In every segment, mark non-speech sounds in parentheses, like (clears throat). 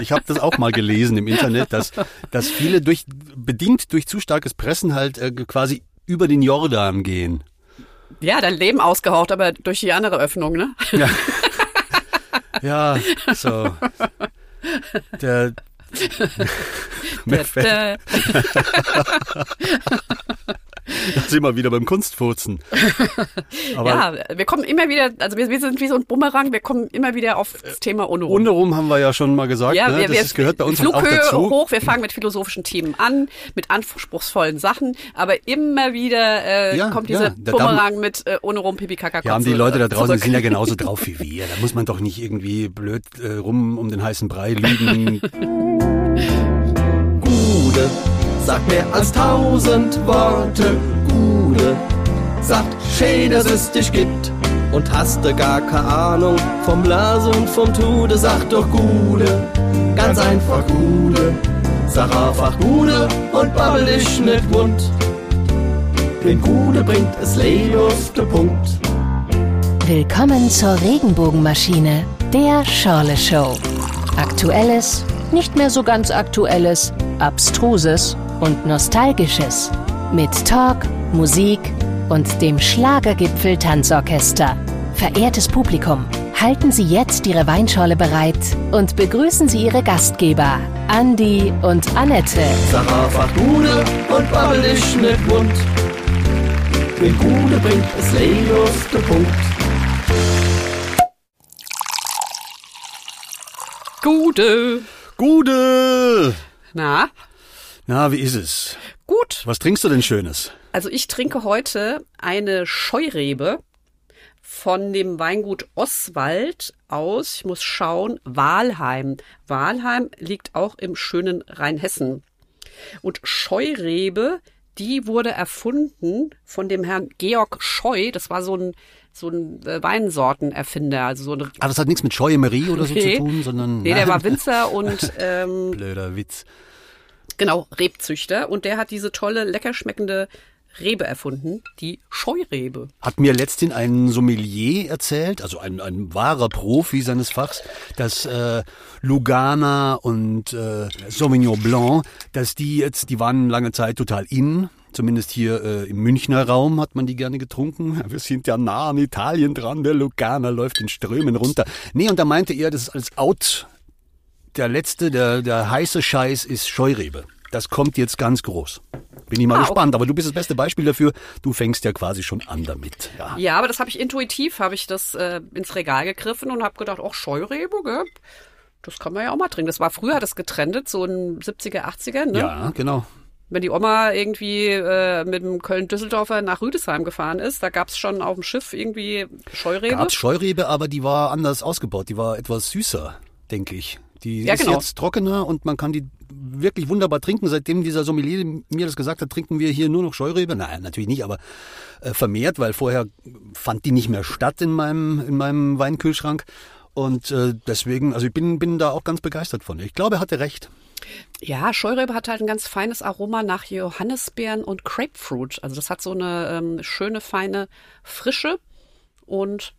Ich habe das auch mal gelesen im Internet, dass, dass viele durch, bedingt durch zu starkes Pressen halt äh, quasi über den Jordan gehen. Ja, dein Leben ausgehaucht, aber durch die andere Öffnung, ne? Ja, ja so. Der, (laughs) (laughs) Da, da. sind wir wieder beim Kunstfurzen. (laughs) Aber Ja, wir kommen immer wieder, also wir, wir sind wie so ein Bumerang, wir kommen immer wieder auf das Thema ohne rum. Untenrum haben wir ja schon mal gesagt, Ja, ne? wir, das wir gehört bei uns halt auch Flughöhe dazu. hoch, wir fangen mit philosophischen Themen an, mit anspruchsvollen Sachen, aber immer wieder äh, Ja, kommt ja, dieser darf Bumerang mit äh, rum Pipi Kaka Ja, haben die Leute da draußen die sind ja genauso drauf wie wir. Da muss man doch nicht irgendwie blöd äh, rum um den heißen Brei lügen. (laughs) Gude sagt mehr als tausend Worte. Gude sagt, schön, dass es dich gibt. Und hast du gar keine Ahnung vom Las und vom Tude, sag doch Gude, ganz einfach Gude. Sag einfach Gude und babbel dich nicht wund. Denn Gude bringt es Leben auf den Punkt. Willkommen zur Regenbogenmaschine, der Schorle Show. Aktuelles, nicht mehr so ganz aktuelles, abstruses und nostalgisches. Mit Talk, Musik und dem Schlagergipfel Tanzorchester. Verehrtes Publikum, halten Sie jetzt Ihre Weinschorle bereit und begrüßen Sie Ihre Gastgeber, Andi und Annette. Sag einfach Gude und babbel dich nicht wund. Denn Gude bringt es Leben auf den Punkt. Gute. Gude! Na, Na, wie ist es? gut. Was trinkst du denn Schönes? Also ich trinke heute eine Scheurebe von dem Weingut Oswald aus, ich muss schauen, Walheim. Walheim liegt auch im schönen Rheinhessen. Und Scheurebe, die wurde erfunden von dem Herrn Georg Scheu. Das war so ein, so ein äh, Weinsortenerfinder. Also so eine, Ah, das hat nichts mit Scheuemerie oder so Nee. zu tun, sondern. nee, der war Winzer (laughs) und ähm, Blöder Witz. genau, Rebzüchter. Und der hat diese tolle, lecker schmeckende Rebe erfunden, die Scheurebe. Hat mir letztens ein Sommelier erzählt, also ein, ein wahrer Profi seines Fachs, dass äh, Lugana und äh, Sauvignon Blanc, dass die jetzt, die waren lange Zeit total in. Zumindest hier äh, im Münchner Raum hat man die gerne getrunken. (laughs) Wir sind ja nah an Italien dran, der Lugana läuft in Strömen runter. Nee, und da meinte er, das ist alles out. Der letzte, der, der heiße Scheiß ist Scheurebe. Das kommt jetzt ganz groß. Bin ich mal Ah, gespannt. Aber du bist das beste Beispiel dafür. Du fängst ja quasi schon an damit. Ja. Ja, aber das habe ich intuitiv, habe ich das äh, ins Regal gegriffen und habe gedacht, auch Scheurebe, gell? Das kann man ja auch mal trinken. Das war früher, das getrennt, so in 70er, 80er, ne? Ja, genau. Wenn die Oma irgendwie äh, mit dem Köln-Düsseldorfer nach Rüdesheim gefahren ist, da gab's schon auf dem Schiff irgendwie Scheurebe. Gab's Scheurebe, aber die war anders ausgebaut. Die war etwas süßer, denke ich. Die Ja, ist genau. jetzt trockener und man kann die wirklich wunderbar trinken. Seitdem dieser Sommelier mir das gesagt hat, trinken wir hier nur noch Scheurebe. Nein, natürlich nicht, aber äh, vermehrt, weil vorher fand die nicht mehr statt in meinem, in meinem Weinkühlschrank. Und äh, deswegen, also ich bin, bin da auch ganz begeistert von. Ich glaube, er hatte recht. Ja, Scheurebe hat halt ein ganz feines Aroma nach Johannisbeeren und Grapefruit. Also das hat so eine ähm, schöne, feine Frische. Und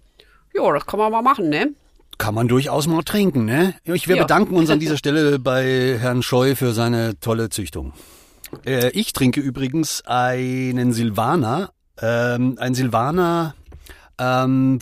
ja, das kann man mal machen, ne? Kann man durchaus mal trinken, ne? Ich wir Ja. bedanken uns an (laughs) dieser Stelle bei Herrn Scheu für seine tolle Züchtung. Äh, ich trinke übrigens einen Silvaner, ähm, ein Silvaner, ähm,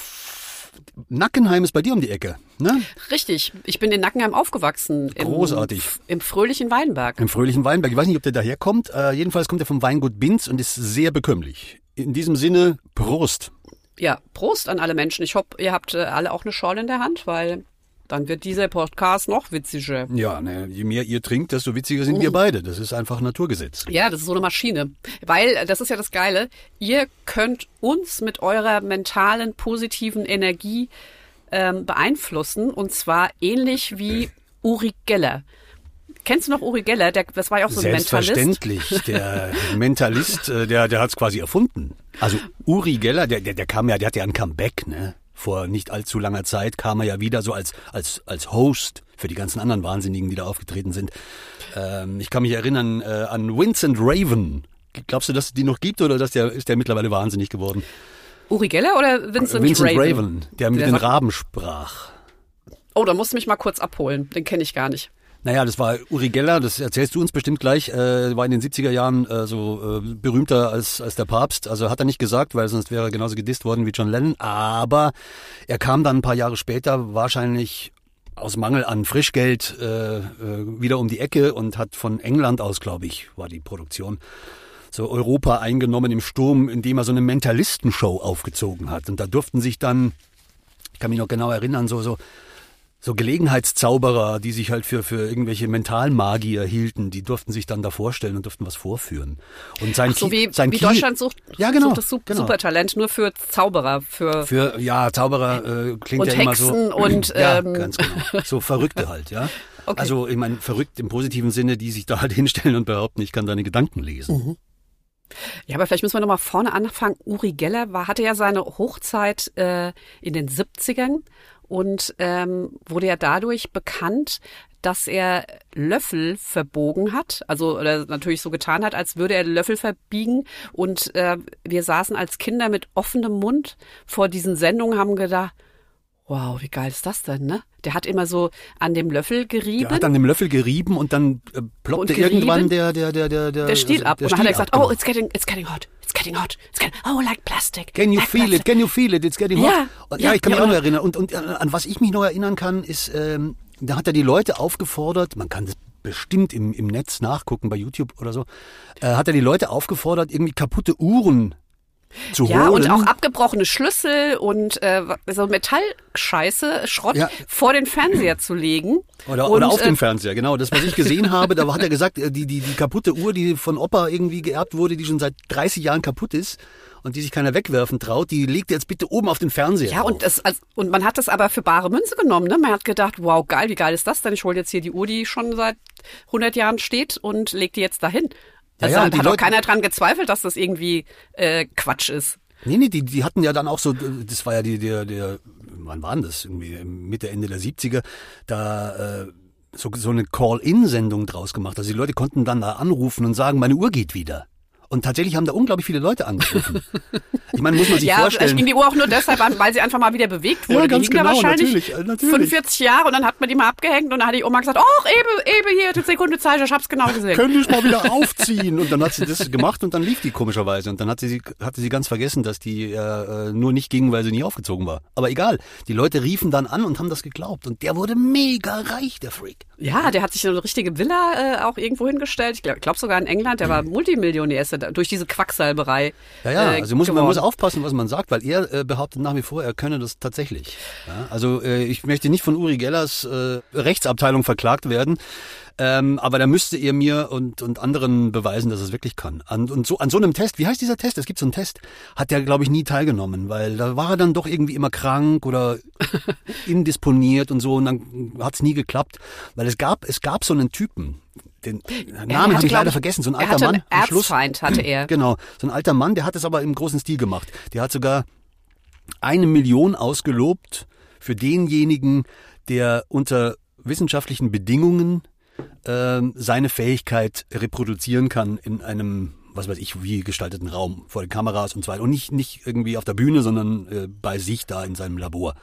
Nackenheim ist bei dir um die Ecke, ne? Richtig. Ich bin in Nackenheim aufgewachsen. Im, Großartig. Im fröhlichen Weinberg. Im fröhlichen Weinberg. Ich weiß nicht, ob der daherkommt. Äh, jedenfalls kommt er vom Weingut Binz und ist sehr bekömmlich. In diesem Sinne, Prost. Ja, Prost an alle Menschen. Ich hoffe, ihr habt äh, alle auch eine Schorle in der Hand, weil dann wird dieser Podcast noch witziger. Ja, ne, je mehr ihr trinkt, desto witziger sind wir beide. Das ist einfach Naturgesetz. Ja, das ist so eine Maschine. Weil, äh, das ist ja das Geile, ihr könnt uns mit eurer mentalen, positiven Energie ähm, beeinflussen. Und zwar ähnlich wie Uri Geller. Kennst du noch Uri Geller? Der, das war ja auch so ein Mentalist. Selbstverständlich. Der (laughs) Mentalist, äh, der, der hat es quasi erfunden. Also Uri Geller, der, der, der kam ja, der hatte ja ein Comeback, ne? Vor nicht allzu langer Zeit kam er ja wieder so als, als, als Host für die ganzen anderen Wahnsinnigen, die da aufgetreten sind. Ähm, ich kann mich erinnern äh, an Vincent Raven. Glaubst du, dass es die noch gibt oder dass der, ist der mittlerweile wahnsinnig geworden? Uri Geller oder Vincent, Vincent Raven? Raven, der mit Der den Raben sprach. Oh, da musst du mich mal kurz abholen. Den kenne ich gar nicht. Naja, das war Uri Geller, das erzählst du uns bestimmt gleich, äh, war in den 70er Jahren äh, so äh, berühmter als, als der Papst. Also hat er nicht gesagt, weil sonst wäre er genauso gedisst worden wie John Lennon. Aber er kam dann ein paar Jahre später wahrscheinlich aus Mangel an Frischgeld äh, äh, wieder um die Ecke und hat von England aus, glaube ich, war die Produktion, so Europa eingenommen im Sturm, indem er so eine Mentalistenshow aufgezogen hat. Und da durften sich dann, ich kann mich noch genau erinnern, so, so so Gelegenheitszauberer, die sich halt für, für irgendwelche Mentalmagier hielten, die durften sich dann da vorstellen und durften was vorführen. Und sein, Ach so wie, sein wie Kiel- Deutschland sucht, ja, genau, sucht das Sup- genau. Supertalent nur für Zauberer, für, Für, ja, Zauberer äh, klingt Und ja immer so. Hexen und, (clears throat) ja, ähm, ganz genau. So Verrückte halt, ja. (laughs) Okay. Also, ich meine, verrückt im positiven Sinne, die sich da halt hinstellen und behaupten, ich kann deine Gedanken lesen. Ja, aber vielleicht müssen wir nochmal vorne anfangen. Uri Geller war, hatte ja seine Hochzeit äh, in den 70ern und ähm, wurde ja dadurch bekannt, dass er Löffel verbogen hat, also oder natürlich so getan hat, als würde er Löffel verbiegen. Und äh, wir saßen als Kinder mit offenem Mund vor diesen Sendungen, haben gedacht, wow, wie geil ist das denn, ne? Der hat immer so an dem Löffel gerieben. Der hat an dem Löffel gerieben und dann äh, ploppte Und irgendwann der, der, der, der, der, der Stiel also ab. der und dann hat er gesagt, ab, oh, genau. it's getting, it's getting hot, it's getting hot, it's getting, oh, like plastic. Can you like feel it? plastic. Can you feel it? It's getting hot. Ja, Und, ja, ja, ich kann mich ja. auch noch erinnern. Und, und äh, an was ich mich noch erinnern kann, ist, ähm, da hat er die Leute aufgefordert, man kann das bestimmt im, im Netz nachgucken, bei YouTube oder so, äh, hat er die Leute aufgefordert, irgendwie kaputte Uhren zu Ja, holen. und auch abgebrochene Schlüssel und äh, so Metallscheiße, Schrott Ja. vor den Fernseher zu legen. Oder, und, oder auf äh, dem Fernseher, genau. Das, was ich gesehen (laughs) habe, da hat er gesagt, äh, die, die, die kaputte Uhr, die von Opa irgendwie geerbt wurde, die schon seit 30 Jahren kaputt ist und die sich keiner wegwerfen traut, die legt er jetzt bitte oben auf den Fernseher. Ja, und, das, also, und man hat das aber für bare Münze genommen. Ne? Man hat gedacht, wow, geil, wie geil ist das denn? Ich hole jetzt hier die Uhr, die schon seit 100 Jahren steht und leg die jetzt dahin. Also ja, hat, Leute- keiner dran gezweifelt, dass das irgendwie äh, Quatsch ist. Nee, nee, die, die hatten ja dann auch so, das war ja die, der, der, wann waren das? Irgendwie Mitte, Ende der 70er, da äh, so, so eine Call-In-Sendung draus gemacht. Also die Leute konnten dann da anrufen und sagen, meine Uhr geht wieder. Und tatsächlich haben da unglaublich viele Leute angerufen. Ich meine, muss man sich Ja, vielleicht vorstellen. ging die Uhr auch nur deshalb an, weil sie einfach mal wieder bewegt wurde. Ja, die ganz da genau, wahrscheinlich natürlich, äh, natürlich. 45 Jahre und dann hat man die mal abgehängt und dann hat die Oma gesagt, oh, Ebe, Ebe, hier, die Sekunde Zeit, ich hab's genau gesehen. Können ich mal wieder aufziehen? Und dann hat sie das gemacht und dann lief die komischerweise. Und dann hat sie, hatte sie ganz vergessen, dass die äh, äh, nur nicht ging, weil sie nie aufgezogen war. Aber egal, die Leute riefen dann an und haben das geglaubt. Und der wurde mega reich, der Freak. Ja, der hat sich so eine richtige Villa äh, auch irgendwo hingestellt. Ich glaube glaub sogar in England. Der war Multimillionär ist er da, durch diese Quacksalberei. Ja, ja, äh, also muss, man muss aufpassen, was man sagt, weil er äh, behauptet nach wie vor, er könne das tatsächlich. Ja, also äh, ich möchte nicht von Uri Gellers äh, Rechtsabteilung verklagt werden, ähm, aber da müsste er mir und, und anderen beweisen, dass er es wirklich kann. An, und so an so einem Test, wie heißt dieser Test? Es gibt so einen Test, hat er glaube ich nie teilgenommen, weil da war er dann doch irgendwie immer krank oder (laughs) indisponiert und so und dann hat's nie geklappt, weil es gab es gab so einen Typen, den Namen hatte, habe ich leider vergessen, so ein er alter Mann. Einen am Schluss. Erzfeind hatte er. (clears throat) Genau, so ein alter Mann, der hat es aber im großen Stil gemacht. Der hat sogar eine Million ausgelobt für denjenigen, der unter wissenschaftlichen Bedingungen ähm, seine Fähigkeit reproduzieren kann in einem, was weiß ich, wie gestalteten Raum vor den Kameras und so weiter. Und nicht, nicht irgendwie auf der Bühne, sondern äh, bei sich da in seinem Labor.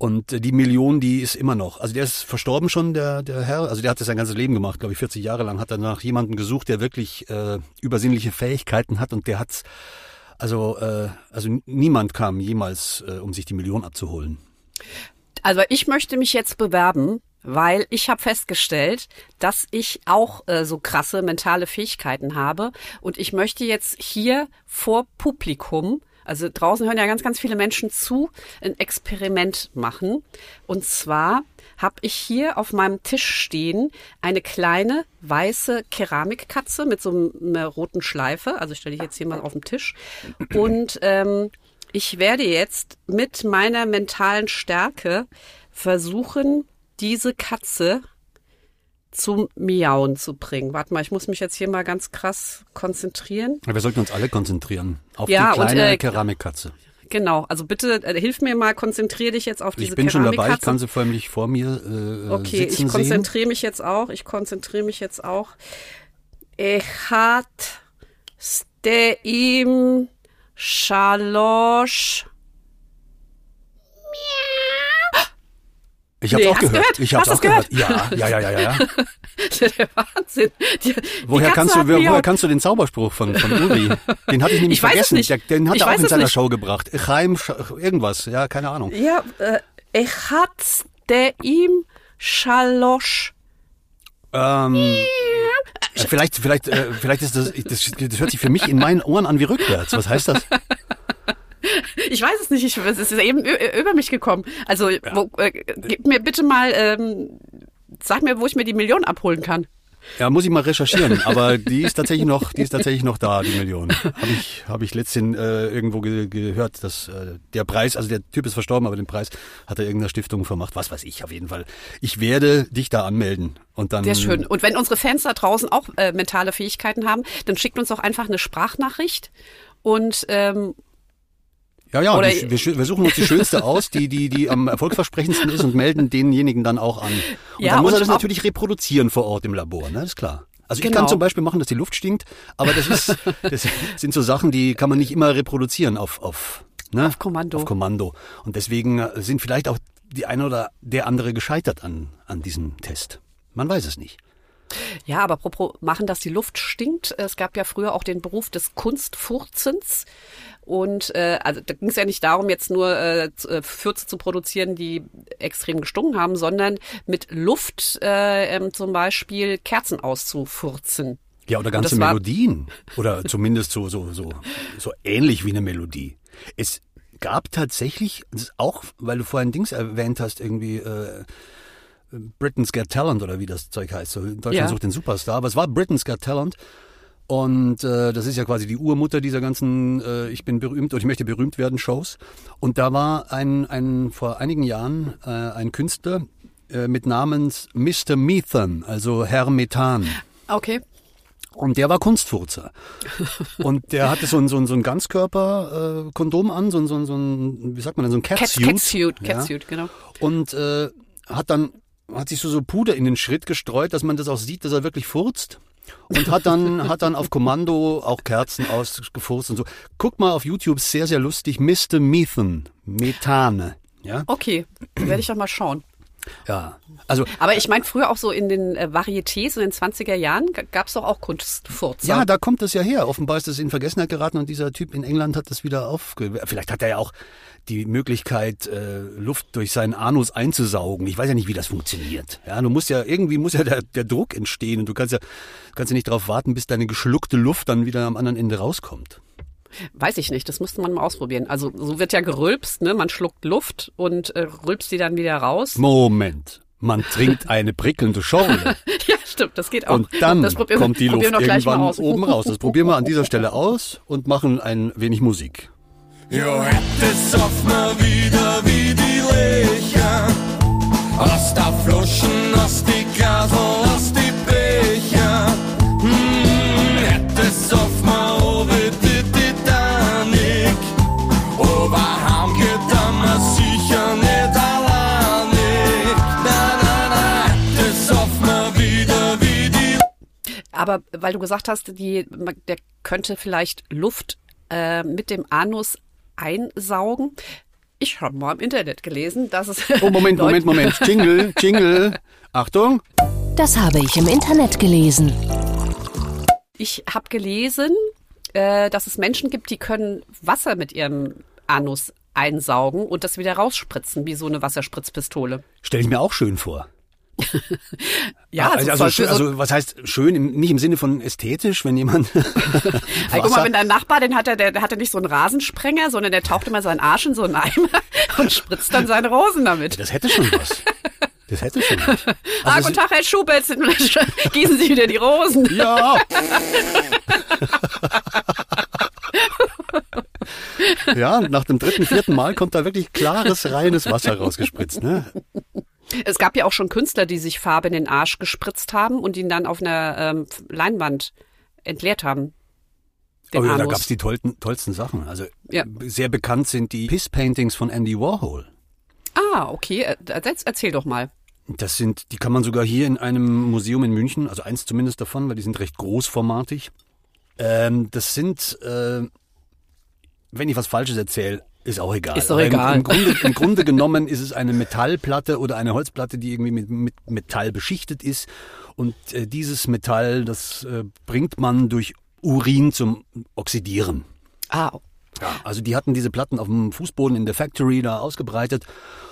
Und die Million, die ist immer noch. Also der ist verstorben schon, der, der Herr. Also der hat das sein ganzes Leben gemacht, glaube ich, 40 Jahre lang. Hat er nach jemandem gesucht, der wirklich äh, übersinnliche Fähigkeiten hat und der hat's. Also, äh, also niemand kam jemals, äh, um sich die Million abzuholen. Also ich möchte mich jetzt bewerben, weil ich habe festgestellt, dass ich auch äh, so krasse mentale Fähigkeiten habe und ich möchte jetzt hier vor Publikum, also draußen hören ja ganz, ganz viele Menschen zu, ein Experiment machen. Und zwar habe ich hier auf meinem Tisch stehen eine kleine weiße Keramikkatze mit so einer roten Schleife. Also stelle ich jetzt hier mal auf den Tisch. Und ähm, ich werde jetzt mit meiner mentalen Stärke versuchen, diese Katze zum Miauen zu bringen. Warte mal, ich muss mich jetzt hier mal ganz krass konzentrieren. Wir sollten uns alle konzentrieren auf Ja, die und, kleine äh, Keramikkatze. Genau, also bitte äh, hilf mir mal, konzentriere dich jetzt auf diese Ich bin schon dabei, ich Keramikkatze. kann sie förmlich vor mir äh, Okay, sitzen ich konzentriere mich jetzt auch. Ich konzentriere mich jetzt auch. Echat steim shalosh. Ich hab's Nee, auch gehört. gehört? Ich hab's Hast auch gehört. gehört? Ja, ja, ja, ja, ja. (laughs) der Wahnsinn. Die, die Woher Katze kannst du, wer, woher kannst du den Zauberspruch von, von Uri? Den hatte ich nämlich Ich weiß es vergessen. nicht. Der, den hat Ich er auch in seiner nicht. Show gebracht. Chaim, Sch- irgendwas. Ja, keine Ahnung. Ja, äh, ich hat's der ihm Schalosch. Ähm, äh, vielleicht, vielleicht, äh, vielleicht ist das, das, das hört sich für mich in meinen Ohren an wie rückwärts. Was heißt das? (laughs) (laughs) Ich weiß es nicht, ich, es ist eben über mich gekommen. Also, wo, äh, gib mir bitte mal, ähm, sag mir, wo ich mir die Million abholen kann. Ja, muss ich mal recherchieren, aber die ist tatsächlich noch, die ist tatsächlich noch da, die Million. Habe ich, habe ich letztens äh, irgendwo ge gehört, dass äh, der Preis, also der Typ ist verstorben, aber den Preis hat er irgendeiner Stiftung vermacht. Was weiß ich auf jeden Fall. Ich werde dich da anmelden und dann. Sehr schön. Und wenn unsere Fans da draußen auch äh, mentale Fähigkeiten haben, dann schickt uns doch einfach eine Sprachnachricht und ähm, Ja, ja, die, wir, wir suchen uns die schönste (laughs) aus, die, die, die am erfolgsversprechendsten ist und melden denjenigen dann auch an. Und Ja, dann muss er das natürlich reproduzieren vor Ort im Labor, ne? ist klar. Also ich Genau. kann zum Beispiel machen, dass die Luft stinkt, aber das ist, (laughs) das sind so Sachen, die kann man nicht immer reproduzieren auf, auf, ne? Auf Kommando. Auf Kommando. Und deswegen äh, sind vielleicht auch die eine oder der andere gescheitert an, an diesem Test. Man weiß es nicht. Ja, aber apropos machen, dass die Luft stinkt. Es gab ja früher auch den Beruf des Kunstfurzens. Und äh, also da ging es ja nicht darum, jetzt nur äh, äh, Fürze zu produzieren, die extrem gestunken haben, sondern mit Luft äh, ähm, zum Beispiel Kerzen auszufurzen. Ja, oder ganze Melodien. (laughs) Oder zumindest so, so, so, so ähnlich wie eine Melodie. Es gab tatsächlich, auch, weil du vorhin Dings erwähnt hast, irgendwie äh, Britain's Got Talent oder wie das Zeug heißt. So, Deutschland Ja. sucht den Superstar. Aber es war Britain's Got Talent. Und äh, das ist ja quasi die Urmutter dieser ganzen äh, Ich bin berühmt oder ich möchte berühmt werden Shows. Und da war ein, ein vor einigen Jahren äh, ein Künstler äh, mit Namens Mr. Methan, also Herr Methan. Okay. Und der war Kunstfurzer. Und der hatte so ein, so ein, so ein Ganzkörper-Kondom an, so ein, so ein, so ein, wie sagt man denn, so ein Cat, Catsuit. Catsuit, Ja. Catsuit, genau. Und äh, hat dann, hat sich so, so Puder in den Schritt gestreut, dass man das auch sieht, dass er wirklich furzt. Und hat dann, hat dann auf Kommando auch Kerzen ausgefurzt und so. Guck mal auf YouTube, sehr, sehr lustig. Mr. Methan. Methane. Ja, Okay, werde ich doch mal schauen. ja. Also, Aber ich meine, früher auch so in den äh, Varietés in den 20er Jahren gab es doch auch Kunstfurzer. Ja, da kommt das ja her. Offenbar ist es in Vergessenheit geraten und dieser Typ in England hat das wieder aufge... Vielleicht hat er ja auch die Möglichkeit, äh, Luft durch seinen Anus einzusaugen. Ich weiß ja nicht, wie das funktioniert. Ja, du musst ja, irgendwie muss ja der, der Druck entstehen und du kannst ja, kannst ja nicht darauf warten, bis deine geschluckte Luft dann wieder am anderen Ende rauskommt. Weiß ich nicht, das müsste man mal ausprobieren. Also so wird ja gerülpst, ne? Man schluckt Luft und äh, rülpst die dann wieder raus. Moment. Man trinkt eine prickelnde Schorle (laughs) ja, stimmt, das geht auch. und dann kommt die Luft irgendwann oben raus. Das probieren wir an dieser Stelle aus und machen ein wenig Musik. Ja, hätte oft mal wieder wie die Lecher. Aus der Flaschen, aus die Glasel, aus die Becher. Hm, hätte oft mal wie die Titanic. Aber heim geht man sicher nicht alleinig. Na, na, na, hätte oft mal wieder wie die Aber weil du gesagt hast, die, der könnte vielleicht Luft äh, mit dem Anus einsaugen. Ich habe mal im Internet gelesen, dass es. Oh, Moment, (laughs) Moment, Moment. (laughs) Jingle, Jingle. Achtung. Das habe ich im Internet gelesen. Ich habe gelesen, äh, dass es Menschen gibt, die können Wasser mit ihrem Anus einsaugen und das wieder rausspritzen, wie so eine Wasserspritzpistole. Stell ich mir auch schön vor. (laughs) Ja, also, also, schön, also was heißt schön? Im, nicht im Sinne von ästhetisch, wenn jemand. (laughs) Ey, guck mal, wenn dein Nachbar, den hat er, der, der hatte nicht so einen Rasensprenger, sondern der taucht immer seinen Arsch in so einen Eimer (laughs) und spritzt dann seine Rosen damit. das hätte schon was. Das hätte schon was. ah, Also guten Tag, Herr Schubert, gießen Sie wieder die Rosen. ja. ja, nach dem dritten, vierten Mal kommt da wirklich klares, reines Wasser rausgespritzt. Ne? Es gab ja auch schon Künstler, die sich Farbe in den Arsch gespritzt haben und ihn dann auf einer ähm, Leinwand entleert haben. Den Oh ja, da Anus. gab's die tollsten, tollsten Sachen. Also Ja. sehr bekannt sind die Piss-Paintings von Andy Warhol. Ah, okay. Äh, Erzähl, erzähl doch mal. Das sind, die kann man sogar hier in einem Museum in München, also eins zumindest davon, weil die sind recht großformatig. Ähm, das sind, äh, wenn ich was Falsches erzähle, Ist auch egal. Ist doch Aber im- egal. Im, Grunde, Im (laughs) Grunde genommen ist es eine Metallplatte oder eine Holzplatte, die irgendwie mit, mit Metall beschichtet ist. Und äh, dieses Metall, das äh, bringt man durch Urin zum Oxidieren. Ah, Ja, also die hatten diese Platten auf dem Fußboden in der Factory da ausgebreitet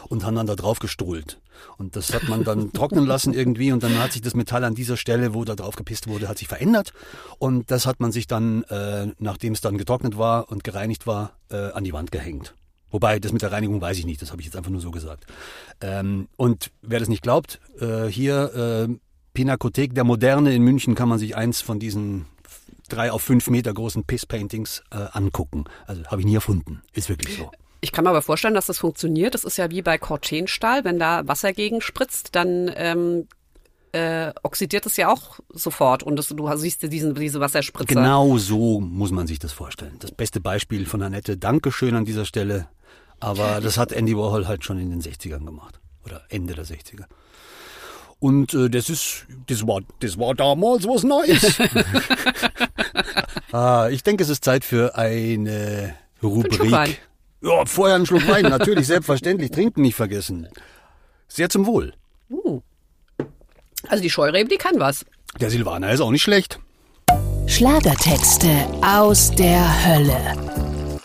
und haben dann da drauf gestrahlt. Und das hat man dann (laughs) trocknen lassen irgendwie und dann hat sich das Metall an dieser Stelle, wo da drauf gepisst wurde, hat sich verändert. Und das hat man sich dann, äh, nachdem es dann getrocknet war und gereinigt war, äh, an die Wand gehängt. Wobei, das mit der Reinigung weiß ich nicht, das habe ich jetzt einfach nur so gesagt. Ähm, und wer das nicht glaubt, äh, hier äh, Pinakothek der Moderne in München kann man sich eins von diesen drei auf fünf Meter großen Piss-Paintings äh, angucken. Also habe ich nie erfunden. Ist wirklich so. Ich kann mir aber vorstellen, dass das funktioniert. Das ist ja wie bei Cortenstahl. Wenn da Wasser gegen spritzt, dann ähm, äh, oxidiert es ja auch sofort und das, du siehst diesen, diese Wasserspritze. Genau so muss man sich das vorstellen. Das beste Beispiel von Annette. Dankeschön an dieser Stelle. Aber das hat Andy Warhol halt schon in den 60ern gemacht. Oder Ende der 60er. Und äh, das ist, das war, das war damals was Neues. (laughs) (laughs) ah, ich denke, es ist Zeit für eine Schluck Wein. Rubrik. Ja, vorher einen Schluck Wein, natürlich, selbstverständlich. Trinken nicht vergessen. Sehr zum Wohl. Also die Scheurebe, die kann was. Der Silvaner ist auch nicht schlecht. Schlagertexte aus der Hölle.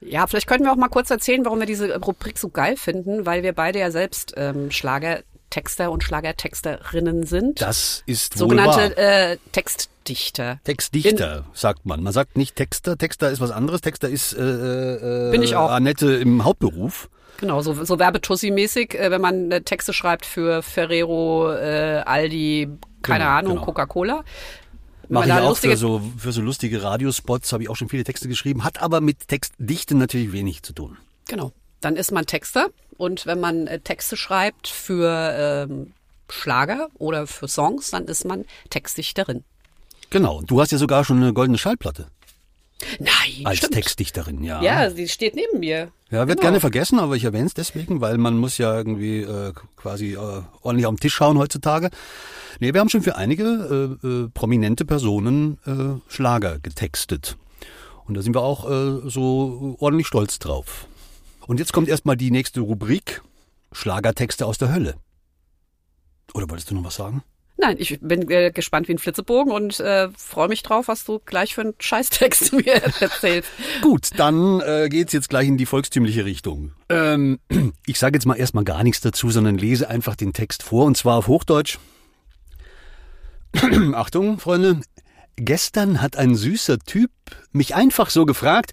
Ja, vielleicht könnten wir auch mal kurz erzählen, warum wir diese Rubrik so geil finden, weil wir beide ja selbst ähm, Schlagertexter und Schlagertexterinnen sind. Das ist wohl. Sogenannte äh, Textdichter. Textdichter, sagt man. Man sagt nicht Texter. Texter ist was anderes. Texter ist äh, äh, Bin ich auch. Annette im Hauptberuf. Genau, so, so Werbetussi-mäßig, äh, wenn man äh, Texte schreibt für Ferrero, äh, Aldi, keine Genau, Ahnung, genau. Coca-Cola. Mache ich auch für so, für so lustige Radiospots, habe ich auch schon viele Texte geschrieben, hat aber mit Textdichten natürlich wenig zu tun. Genau. Dann ist man Texter und wenn man äh, Texte schreibt für ähm, Schlager oder für Songs, dann ist man Textdichterin. Genau. Du hast ja sogar schon eine goldene Schallplatte Nein, als stimmt. Textdichterin, ja. Ja, sie steht neben mir. Ja, wird Genau. gerne vergessen, aber ich erwähne es deswegen, weil man muss ja irgendwie äh, quasi äh, ordentlich auf den Tisch schauen heutzutage. Nee, wir haben schon für einige äh, äh, prominente Personen äh, Schlager getextet. Und da sind wir auch äh, so ordentlich stolz drauf. Und jetzt kommt erstmal die nächste Rubrik. Schlagertexte aus der Hölle. Oder wolltest du noch was sagen? Nein, ich bin äh, gespannt wie ein Flitzebogen und äh, freue mich drauf, was du gleich für einen Scheißtext (laughs) mir erzählst. Gut, dann äh, geht's jetzt gleich in die volkstümliche Richtung. Ähm, (clears throat) ich sage jetzt mal erstmal gar nichts dazu, sondern lese einfach den Text vor und zwar auf Hochdeutsch. (clears throat) Achtung, Freunde. Gestern hat ein süßer Typ mich einfach so gefragt,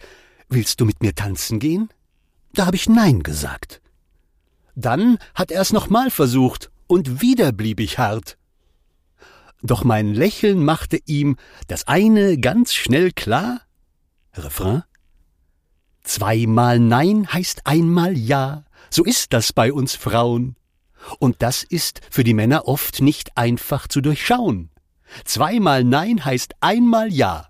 willst du mit mir tanzen gehen? Da habe ich Nein gesagt. Dann hat er es nochmal versucht und wieder blieb ich hart. Doch mein Lächeln machte ihm das eine ganz schnell klar. Refrain. Zweimal Nein heißt einmal Ja. So ist das bei uns Frauen. Und das ist für die Männer oft nicht einfach zu durchschauen. Zweimal Nein heißt einmal Ja.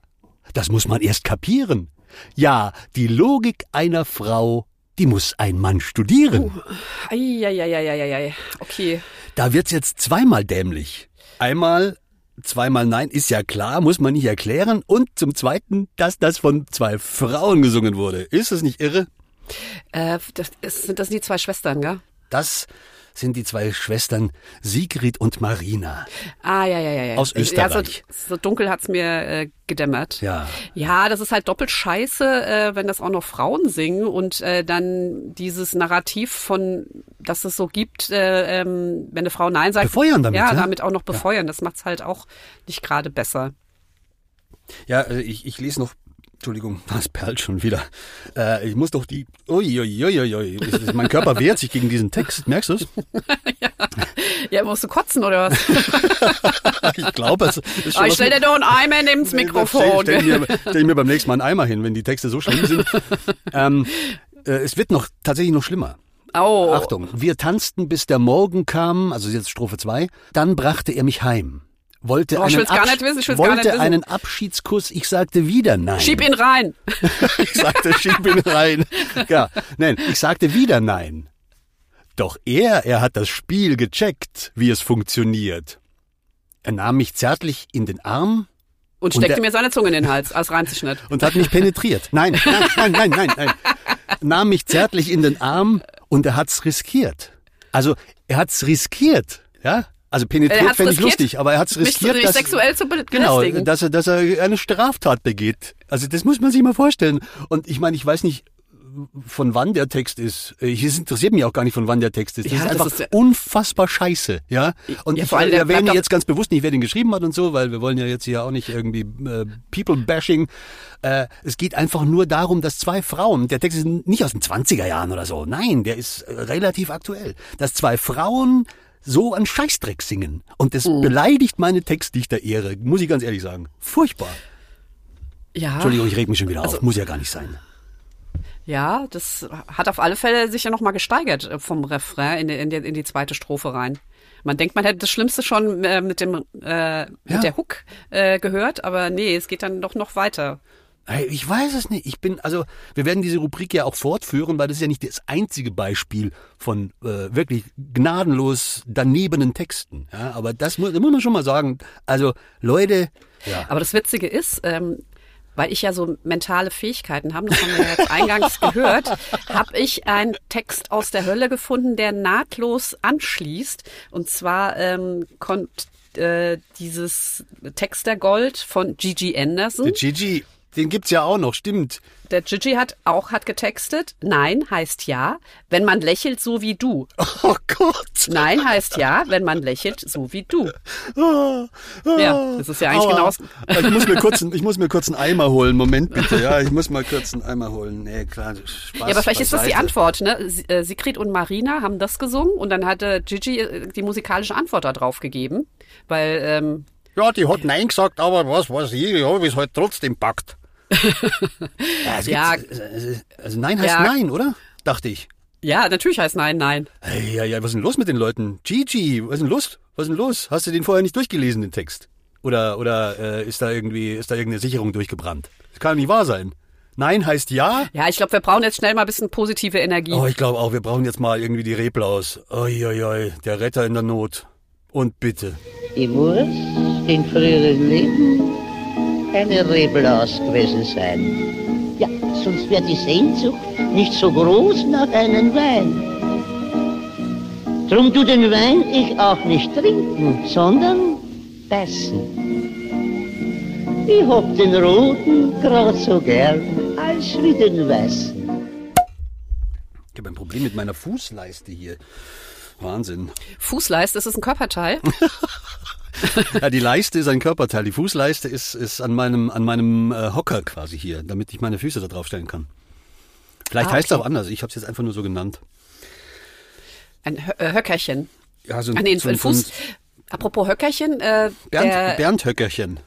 Das muss man erst kapieren. Ja, die Logik einer Frau, die muss ein Mann studieren. Eieieiei. Okay. Da wird's jetzt zweimal dämlich. Einmal, zweimal Nein ist ja klar, muss man nicht erklären. Und zum Zweiten, dass das von zwei Frauen gesungen wurde. Ist das nicht irre? Äh, das, ist, sind das die zwei Schwestern, gell? Das sind die zwei Schwestern Sigrid und Marina. Ah, ja, ja, ja. ja. Aus Ja, Österreich. so, so dunkel hat's mir äh, gedämmert. Ja. Ja, das ist halt doppelt scheiße, äh, wenn das auch noch Frauen singen und äh, dann dieses Narrativ von, dass es so gibt, äh, ähm, wenn eine Frau Nein sagt. Befeuern damit, Ja, ja? damit auch noch befeuern. Das macht's halt auch nicht gerade besser. Ja, äh, ich, ich lese noch. Entschuldigung, (laughs) das perlt schon wieder. Äh, ich muss doch die. Uiuiuiui. Mein Körper wehrt sich gegen diesen Text. Merkst du es? (laughs) Ja, musst du kotzen oder was? (laughs) Ich glaube, es ist schon Ah, ich stell dir doch einen Eimer Stell, Mikrofon. stell, mir, stell mir beim nächsten Mal einen Eimer hin, wenn die Texte so schlimm sind. ähm, äh, es wird noch tatsächlich noch schlimmer. Oh. Achtung, wir tanzten, bis der Morgen kam, also jetzt Strophe 2. Dann brachte er mich heim. Wollte, Oh, einen, nicht wissen, wollte einen Abschiedskuss, ich sagte wieder nein. Schieb ihn rein. (laughs) Ich sagte, schieb ihn rein. Ja, nein, ich sagte wieder nein. Doch er, er hat das Spiel gecheckt, wie es funktioniert. Er nahm mich zärtlich in den Arm Und Und steckte der- mir seine Zunge in den Hals als Reimsichschnitt. (laughs) und hat mich penetriert. Nein, nein, nein, nein, nein, nein. nahm mich zärtlich in den Arm und er hat's riskiert. Also er hat's riskiert, ja. Also Er penetriert fände ich lustig, aber er hat's mich riskiert, dich dass, sexuell zu genau, dass er, dass er eine Straftat begeht. Also das muss man sich mal vorstellen. Und ich meine, ich weiß nicht, von wann der Text ist. Es interessiert mich auch gar nicht, von wann der Text ist. Das Ja, ist das einfach ist ja- unfassbar scheiße, ja. Und Ja, ich vor allem, der erwähne jetzt ganz bewusst nicht, wer den geschrieben hat und so, weil wir wollen ja jetzt hier auch nicht irgendwie äh, People-Bashing. Äh, es geht einfach nur darum, dass zwei Frauen, der Text ist nicht aus den 20er Jahren oder so, nein, der ist relativ aktuell, dass zwei Frauen so an Scheißdreck singen. Und das Mhm. beleidigt meine Textdichter-Ehre, muss ich ganz ehrlich sagen. Furchtbar. ja. Entschuldigung, ich reg mich schon wieder Also auf. Muss ja gar nicht sein. Ja, das hat auf alle Fälle sich ja noch mal gesteigert äh, vom Refrain in die, in die, in die zweite Strophe rein. Man denkt, man hätte das Schlimmste schon äh, mit dem äh, mit Ja. der Hook äh, gehört, aber nee, es geht dann doch noch weiter. Hey, Ich weiß es nicht. Ich bin, also, wir werden diese Rubrik ja auch fortführen, weil das ist ja nicht das einzige Beispiel von äh, wirklich gnadenlos danebenen Texten. Ja, aber das muss, das muss man schon mal sagen. Also, Leute, ja. Aber das Witzige ist, ähm, weil ich ja so mentale Fähigkeiten habe, das haben wir ja jetzt eingangs gehört, (laughs) habe ich einen Text aus der Hölle gefunden, der nahtlos anschließt. Und zwar ähm, kommt äh, dieses Textergold von Gigi Anderson. Der Gigi, den gibt's ja auch noch, stimmt. Der Gigi hat auch hat getextet. Nein heißt ja, wenn man lächelt so wie du. (laughs) Oh Gott. Nein heißt ja, wenn man lächelt so wie du. Ah, ah, Ja, das ist ja eigentlich aua. genau- Ich muss mir (laughs) kurz, einen- ich muss mir kurz einen Eimer holen. Moment bitte, ja, ich muss mal kurz einen Eimer holen. Nee, klar, Spaß Ja, aber vielleicht ist das die. Antwort. Ne? Äh, Sigrid und Marina haben das gesungen und dann hatte Gigi äh, die musikalische Antwort darauf gegeben, weil ähm, Ja, die hat Nein gesagt, aber was weiß ich, ich habe es halt trotzdem packt. (laughs) ja, also, Ja. gibt's- also, Nein heißt Ja. Nein, oder? Dachte ich. ja natürlich heißt nein, nein. Hey, ja, ja, was ist denn los mit den Leuten? Gigi, was ist denn los? Was ist denn los? Hast du den vorher nicht durchgelesen, den Text? Oder, oder äh, ist da irgendwie, ist da irgendeine Sicherung durchgebrannt? Das kann doch nicht wahr sein. Nein heißt ja. Ja, ich glaube, wir brauchen jetzt schnell mal ein bisschen positive Energie. Oh, ich glaube auch, wir brauchen jetzt mal irgendwie die Reblaus. Oi, der Retter in der Not. Und bitte. Die muss in früheren Leben eine Reblaus gewesen sein. Ja, sonst wäre die Sehnsucht nicht so groß nach einem Wein. Drum tu den Wein ich auch nicht trinken, sondern beißen. Ich hab den roten grad so gern als wie den weißen. Ich habe ein Problem mit meiner Fußleiste hier. Wahnsinn. Fußleiste, ist es ein Körperteil? (laughs) Ja, die Leiste ist ein Körperteil. Die Fußleiste ist, ist an meinem, an meinem äh, Hocker quasi hier, damit ich meine Füße da drauf stellen kann. Vielleicht Ah, heißt es okay. auch anders. Ich habe es jetzt einfach nur so genannt. Ein Hö äh, Höckerchen. Ja, so ein, Ah, nee, so ein, so Fuß. ein Apropos Höckerchen, äh, Bernd, Bernd Höckerchen.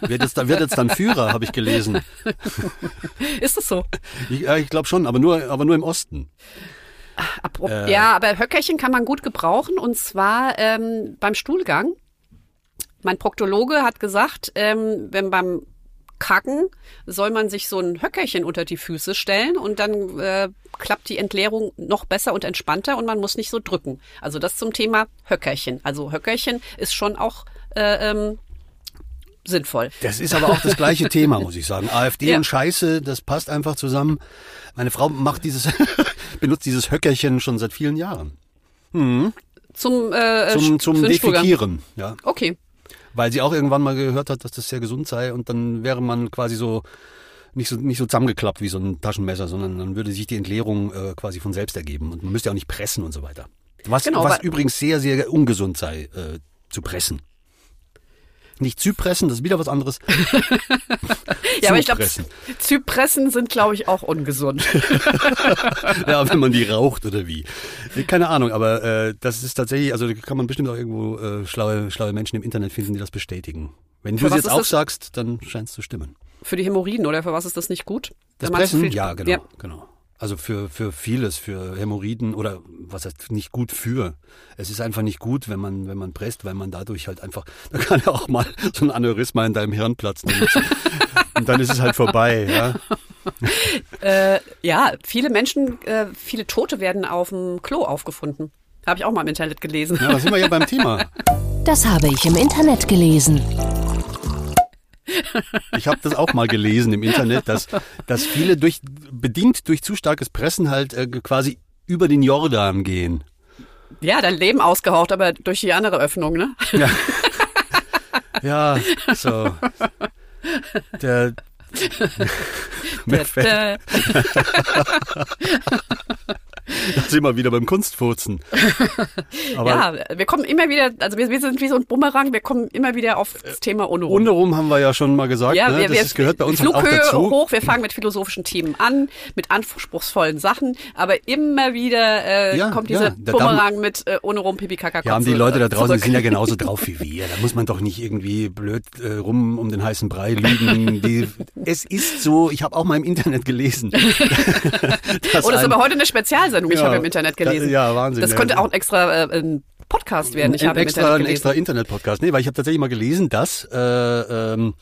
Wird jetzt, wird jetzt dann Führer, habe ich gelesen. (laughs) ist es so? Ich, ja, ich glaube schon, aber nur, aber nur im Osten. Apro Äh. Ja, aber Höckerchen kann man gut gebrauchen und zwar ähm, beim Stuhlgang. Mein Proktologe hat gesagt, ähm, wenn beim Kacken soll man sich so ein Höckerchen unter die Füße stellen und dann äh, klappt die Entleerung noch besser und entspannter und man muss nicht so drücken. Also das zum Thema Höckerchen. Also Höckerchen ist schon auch äh, ähm, sinnvoll. Das ist aber auch das gleiche (laughs) Thema, muss ich sagen. AfD Ja. und Scheiße, das passt einfach zusammen. Meine Frau macht dieses, (laughs) benutzt dieses Höckerchen schon seit vielen Jahren. Zum, äh, Zum, Sch- zum Stuhlgang. Defekieren, ja. Okay. Weil sie auch irgendwann mal gehört hat, dass das sehr gesund sei und dann wäre man quasi so nicht so nicht so zusammengeklappt wie so ein Taschenmesser, sondern dann würde sich die Entleerung äh, quasi von selbst ergeben und man müsste auch nicht pressen und so weiter. Was, Genau, was übrigens sehr, sehr ungesund sei, äh, zu pressen. Nicht Zypressen, das ist wieder was anderes. (laughs) Ja, aber ich glaube. Zypressen sind, glaube ich, auch ungesund. (laughs) ja, wenn man die raucht oder wie. Keine Ahnung, aber äh, das ist tatsächlich, also da kann man bestimmt auch irgendwo äh, schlaue, schlaue Menschen im Internet finden, die das bestätigen. Wenn du es jetzt auch das? sagst, dann scheint es zu stimmen. Für die Hämorrhoiden oder für was ist das nicht gut? Das Pressen? Ja, genau, Ja. genau. Also für, für vieles, für Hämorrhoiden oder was heißt nicht gut für. Es ist einfach nicht gut, wenn man, wenn man presst, weil man dadurch halt einfach, (laughs) da kann ja auch mal so ein Aneurysma in deinem Hirn platzen. (laughs) Und dann ist es halt vorbei, ja. (laughs) Äh, ja, viele Menschen, äh, viele Tote werden auf dem Klo aufgefunden. Habe ich auch mal im Internet gelesen. Ja, da sind wir ja beim Thema. Das habe ich im Internet gelesen. Ich habe das auch mal gelesen im Internet, dass, dass viele durch, bedingt durch zu starkes Pressen halt äh, quasi über den Jordan gehen. Ja, dein Leben ausgehaucht, aber durch die andere Öffnung, ne? Ja, ja so. Der, mir fällt, (laughs) da sind wir wieder beim Kunstfurzen. (laughs) Aber ja, wir kommen immer wieder, also wir, wir sind wie so ein Bumerang, wir kommen immer wieder auf das Thema ohne rum. ohne rum haben wir ja schon mal gesagt, Ja, ne? wir, das wir, gehört bei uns halt auch Flughöhe dazu. hoch, wir fangen mit philosophischen Themen an, mit anspruchsvollen Sachen, aber immer wieder äh, Ja, kommt ja, dieser man- Bumerang mit äh, ohne rum, Pipi, Kaka, Ja, haben die Leute da äh, draußen die sind ja genauso (laughs) drauf wie wir. Da muss man doch nicht irgendwie blöd äh, rum um den heißen Brei lügen. Die, es ist so, ich habe auch mal im Internet gelesen. (laughs) Oh, das ist aber heute eine Spezialsendung, ich Ja, habe im Internet gelesen. ja, Wahnsinn, Das könnte auch ein extra äh, ein Podcast werden, ich ein habe extra, Internet ein extra Internet-Podcast. Nee, weil ich habe tatsächlich mal gelesen, dass äh, ähm,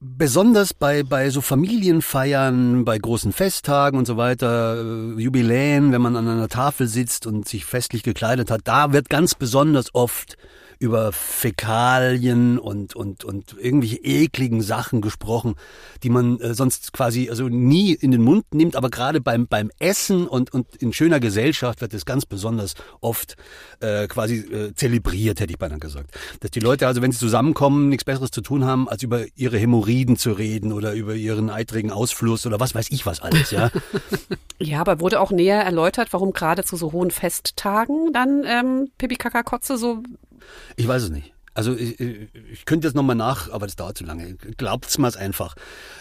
besonders bei, bei so Familienfeiern, bei großen Festtagen und so weiter, äh, Jubiläen, wenn man an einer Tafel sitzt und sich festlich gekleidet hat, da wird ganz besonders oft über Fäkalien und, und, und irgendwelche ekligen Sachen gesprochen, die man äh, sonst quasi also nie in den Mund nimmt, aber gerade beim, beim Essen und, und in schöner Gesellschaft wird es ganz besonders oft äh, quasi äh, zelebriert, hätte ich beinahe gesagt. Dass die Leute also, wenn sie zusammenkommen, nichts Besseres zu tun haben, als über ihre Hämorrhoiden zu reden oder über ihren eitrigen Ausfluss oder was weiß ich was alles, ja. (laughs) Ja, aber wurde auch näher erläutert, warum gerade zu so hohen Festtagen dann ähm, Pipi, Kaka, Kotze so Ich weiß es nicht. Also ich, ich könnte jetzt nochmal nach, aber das dauert zu lange. Glaubt's mir's einfach.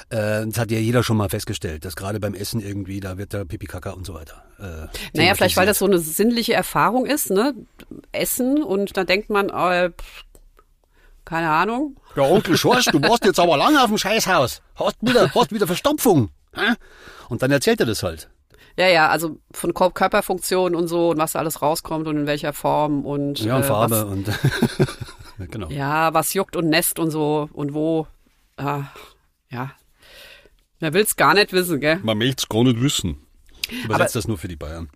Äh, das hat ja jeder schon mal festgestellt, dass gerade beim Essen irgendwie, da wird der Pipi Kaka und so weiter. Äh, Naja, vielleicht weil das so eine sinnliche Erfahrung ist, ne? Essen und dann denkt man, äh, keine Ahnung. Ja, Onkel Schorsch, du warst jetzt aber lange auf dem Scheißhaus. Hast wieder, hast wieder Verstopfung. Und dann erzählt er das halt. Ja, ja, also von Kör- Körperfunktion und so und was da alles rauskommt und in welcher Form und Ja, und äh, Farbe Was, und (laughs) genau. ja, was juckt und nässt und so und wo. Ah, ja. Wer will's gar nicht wissen, gell? Man möcht's gar nicht wissen. Übersetzt Aber- das nur für die Bayern.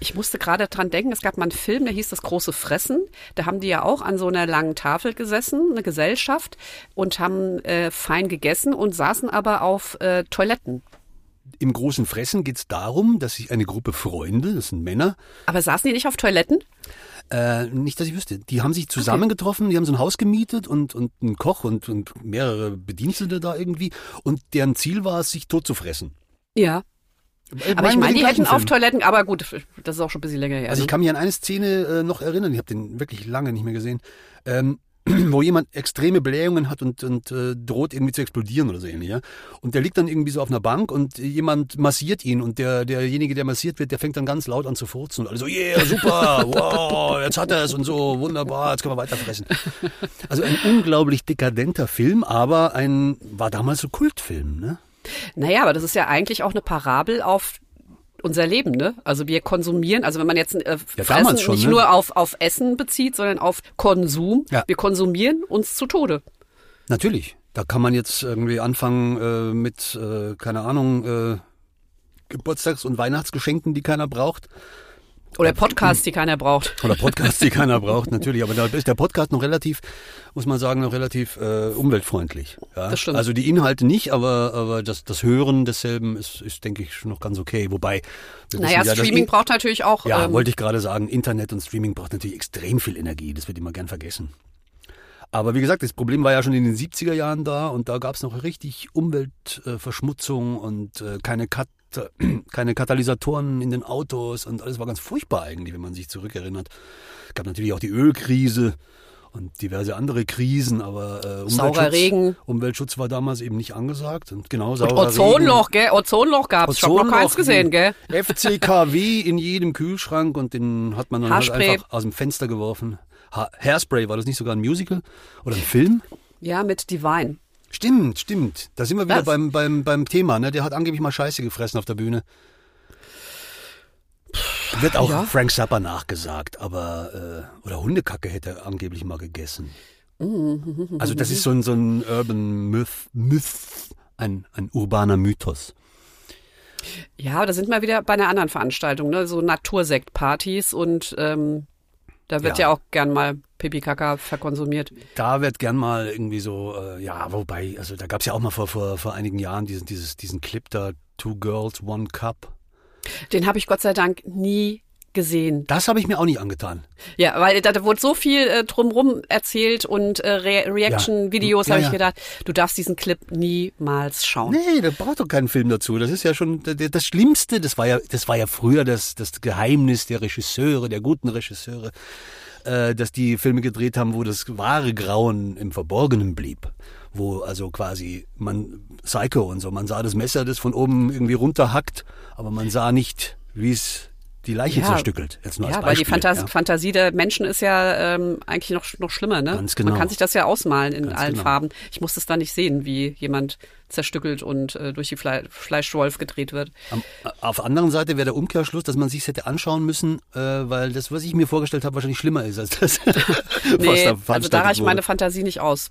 Ich musste gerade dran denken, es gab mal einen Film, der hieß Das große Fressen. Da haben die ja auch an so einer langen Tafel gesessen, eine Gesellschaft, und haben äh, fein gegessen und saßen aber auf äh, Toiletten. Im großen Fressen geht's darum, dass sich eine Gruppe Freunde, das sind Männer, Aber saßen die nicht auf Toiletten? Äh, nicht, dass ich wüsste. Die haben sich zusammengetroffen, die haben so ein Haus gemietet und, und einen Koch und, und mehrere Bedienstete da irgendwie. Und deren Ziel war es, sich tot zu fressen. Ja. Äh, Aber ich meinen meine, die hätten auf Film. Toiletten, aber gut, das ist auch schon ein bisschen länger her. Also ne? ich kann mich an eine Szene äh, noch erinnern, ich habe den wirklich lange nicht mehr gesehen, ähm, (clears throat) wo jemand extreme Blähungen hat und, und äh, droht irgendwie zu explodieren oder so ähnlich. Ja? Und der liegt dann irgendwie so auf einer Bank und jemand massiert ihn und der, derjenige, der massiert wird, der fängt dann ganz laut an zu furzen und alle so, yeah, super, (laughs) wow, jetzt hat er es und so, wunderbar, jetzt können wir weiter fressen. Also ein unglaublich dekadenter Film, aber ein, war damals so Kultfilm, ne? Naja, aber das ist ja eigentlich auch eine Parabel auf unser Leben, ne? Also wir konsumieren, also wenn man jetzt äh, Ja, Fressen schon, nicht ne? nur auf, auf Essen bezieht, sondern auf Konsum, Ja. wir konsumieren uns zu Tode. Natürlich. Da kann man jetzt irgendwie anfangen äh, mit, äh, keine Ahnung, äh, Geburtstags- und Weihnachtsgeschenken, die keiner braucht. Oder Podcasts, die keiner braucht. Oder Podcasts, die keiner braucht, natürlich. Aber da ist der Podcast noch relativ, muss man sagen, noch relativ äh, umweltfreundlich. Ja? Das stimmt. Also die Inhalte nicht, aber, aber das, das Hören desselben ist, ist, denke ich, noch ganz okay. Wobei, Naja, ja, Streaming In- braucht natürlich auch. Ja, ähm, wollte ich gerade sagen, Internet und Streaming braucht natürlich extrem viel Energie. Das wird immer gern vergessen. Aber wie gesagt, das Problem war ja schon in den 70er Jahren da und da gab es noch richtig Umweltverschmutzung und äh, keine, Kat (clears throat) keine Katalysatoren in den Autos und alles war ganz furchtbar eigentlich, wenn man sich zurückerinnert. Es gab natürlich auch die Ölkrise und diverse andere Krisen, aber äh, Saurer Umweltschutz, Regen. Umweltschutz war damals eben nicht angesagt und genau und saurer Ozonloch, gell? Ozonloch gab's. Ich hab noch Ozonloch, keins gesehen, gell? FCKW in jedem Kühlschrank und den hat man dann halt einfach aus dem Fenster geworfen. Ha Hairspray, war das nicht sogar ein Musical oder ein Film? Ja, mit Divine. Stimmt, stimmt. Da sind wir wieder beim, beim, beim Thema. Ne? Der hat angeblich mal Scheiße gefressen auf der Bühne. Wird auch Ja. Frank Zappa nachgesagt, aber äh, oder Hundekacke hätte er angeblich mal gegessen. Also das ist so ein, so ein Urban Myth, Myth ein, ein urbaner Mythos. Ja, da sind wir wieder bei einer anderen Veranstaltung, ne? So Natursektpartys und ähm, Da wird Ja. ja, auch gern mal Pipi Kaka verkonsumiert. Da wird gern mal irgendwie so, äh, ja, wobei, also da gab es ja auch mal vor, vor, vor einigen Jahren diesen, dieses, diesen Clip da, Two Girls, One Cup. Den habe ich Gott sei Dank nie gesehen. Das habe ich mir auch nicht angetan. Ja, weil da, wurde so viel äh, drumrum erzählt und äh, Re Reaction-Videos Ja, habe ja. ich gedacht, du darfst diesen Clip niemals schauen. Nee, da braucht doch keinen Film dazu. Das ist ja schon das Schlimmste. Das war ja, das war ja früher das, das Geheimnis der Regisseure, der guten Regisseure, äh, dass die Filme gedreht haben, wo das wahre Grauen im Verborgenen blieb. Wo also quasi man, Psycho und so, man sah das Messer, das von oben irgendwie runterhackt, aber man sah nicht, wie es die Leiche Ja. zerstückelt. Jetzt nur Ja, als weil die Beispiel, Fantas ja. Fantasie der Menschen ist ja ähm, eigentlich noch, noch schlimmer, ne? Ganz genau. Man kann sich das ja ausmalen in Ganz allen genau. Farben. Ich muss das da nicht sehen, wie jemand zerstückelt und äh, durch die Fle Fleischwolf gedreht wird. Am, auf der anderen Seite wäre der Umkehrschluss, dass man sich hätte anschauen müssen, äh, weil das, was ich mir vorgestellt habe, wahrscheinlich schlimmer ist als das. (laughs) was Nee, da also da reicht meine. Fantasie nicht aus.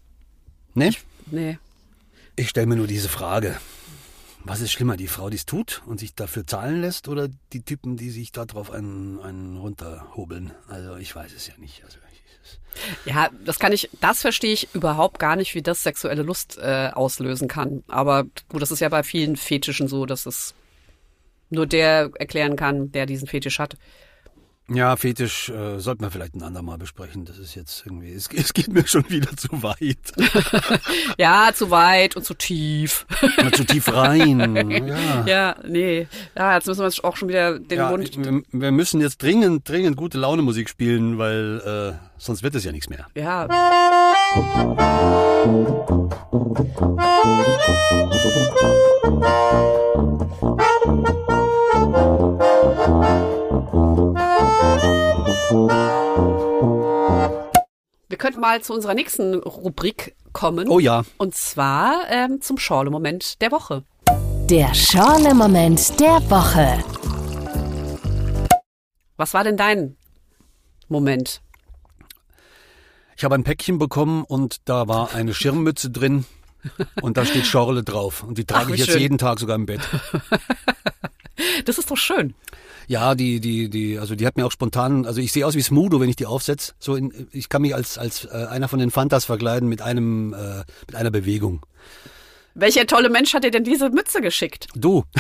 Nee? Nee. Ich stelle mir nur diese Frage. Was ist schlimmer, die Frau, die es tut und sich dafür zahlen lässt oder die Typen, die sich darauf einen, einen runterhobeln? Also ich weiß es ja nicht. Also Ja, das kann ich, das verstehe ich überhaupt gar nicht, wie das sexuelle Lust äh, auslösen kann. Aber gut, das ist ja bei vielen Fetischen so, dass es nur der erklären kann, der diesen Fetisch hat. Ja, Fetisch äh, sollten wir vielleicht ein andermal besprechen. Das ist jetzt irgendwie, es, es geht mir schon wieder zu weit. (laughs) Ja, zu weit und zu tief. Mal zu tief rein. (laughs) Ja. ja, nee. Ja, jetzt müssen wir uns auch schon wieder den Ja, Mund. wir, wir müssen jetzt dringend, dringend gute Laune Musik spielen, weil äh, sonst wird es ja nichts mehr. Ja, (laughs) wir könnten mal zu unserer nächsten Rubrik kommen. Oh ja. Und zwar ähm, zum Schorle-Moment der Woche. Der Schorle-Moment der Woche. Was war denn dein Moment? Ich habe ein Päckchen bekommen und da war eine Schirmmütze drin (laughs) und da steht Schorle drauf. Und die trage Ach, ich jetzt schön. jeden Tag sogar im Bett. (laughs) Das ist doch schön. Ja, die, die, die, also die hat mir auch spontan, also ich sehe aus wie Smudo, wenn ich die aufsetze. So in, ich kann mich als, als äh, einer von den Fantas verkleiden mit einem, äh, mit einer Bewegung. Welcher tolle Mensch hat dir denn diese Mütze geschickt? Du. (laughs)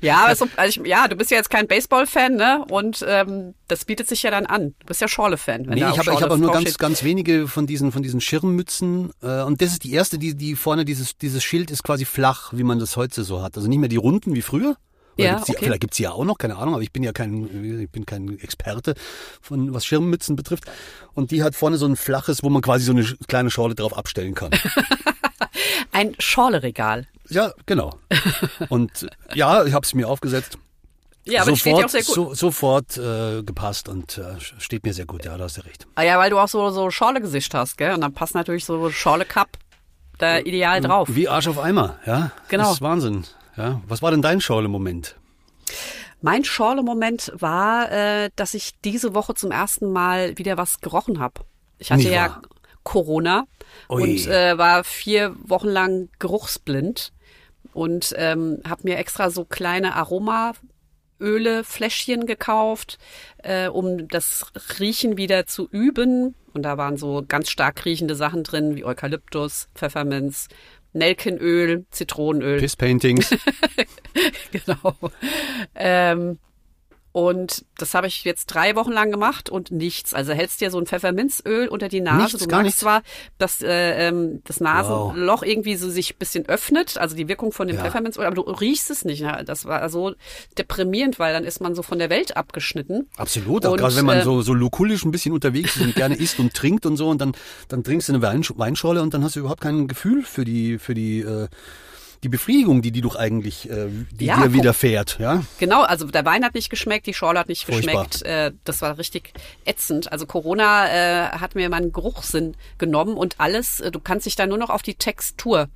Ja, aber so, also ich, ja, du bist ja jetzt kein Baseball-Fan, ne? Und ähm, das bietet sich ja dann an. Du bist ja Schorle-Fan. wenn Nee, ich habe hab auch nur ganz, ganz wenige von diesen, von diesen Schirmmützen. Äh, und das ist die erste, die, die vorne, dieses, dieses Schild ist quasi flach, wie man das heute so hat. Also nicht mehr die runden wie früher. Oder Ja, gibt's die, okay. Vielleicht gibt's die ja auch noch, keine Ahnung, aber ich bin ja kein, ich bin kein Experte von was Schirmmützen betrifft. Und die hat vorne so ein flaches, wo man quasi so eine kleine Schorle drauf abstellen kann. (laughs) Ein Schorle-Regal. ja, genau. Und ja, ich habe es mir aufgesetzt. Ja, aber ja auch sehr gut. So, sofort äh, gepasst und äh, steht mir sehr gut, ja, da hast du recht. Ah ja, weil du auch so, so Schorle-Gesicht hast, gell? Und dann passt natürlich so Schorle-Cup da ideal drauf. Wie Arsch auf Eimer, ja. Genau. Das ist Wahnsinn. Ja. Was war denn dein Schorle-Moment? Mein Schorle-Moment war, äh, dass ich diese Woche zum ersten Mal wieder was gerochen habe. Ich hatte Nicht ja wahr? Corona Ui. und äh, war vier Wochen lang geruchsblind und ähm, habe mir extra so kleine Aromaöle, Fläschchen gekauft, äh, um das Riechen wieder zu üben. Und da waren so ganz stark riechende Sachen drin, wie Eukalyptus, Pfefferminz, Nelkenöl, Zitronenöl. Piss Paintings. (laughs) Genau. Ähm, und das habe ich jetzt drei Wochen lang gemacht und nichts. Also hältst dir so ein Pfefferminzöl unter die Nase. Nichts, du gar merkst zwar, dass äh, ähm, das Nasenloch irgendwie so sich ein bisschen öffnet, also die Wirkung von dem Ja. Pfefferminzöl, aber du riechst es nicht. Das war so deprimierend, weil dann ist man so von der Welt abgeschnitten. Absolut, auch Und, gerade wenn man äh, so, so lukullisch ein bisschen unterwegs ist und gerne isst und trinkt und so und dann, dann trinkst du eine Wein, Weinschorle und dann hast du überhaupt kein Gefühl für die, für die, äh, die Befriedigung, die, die doch eigentlich, äh, die Ja, dir widerfährt, ja. Genau, also der Wein hat nicht geschmeckt, die Schorle hat nicht Furchtbar. geschmeckt. Äh, das war richtig ätzend. Also Corona äh, hat mir meinen Geruchssinn genommen und alles, äh, du kannst dich da nur noch auf die Textur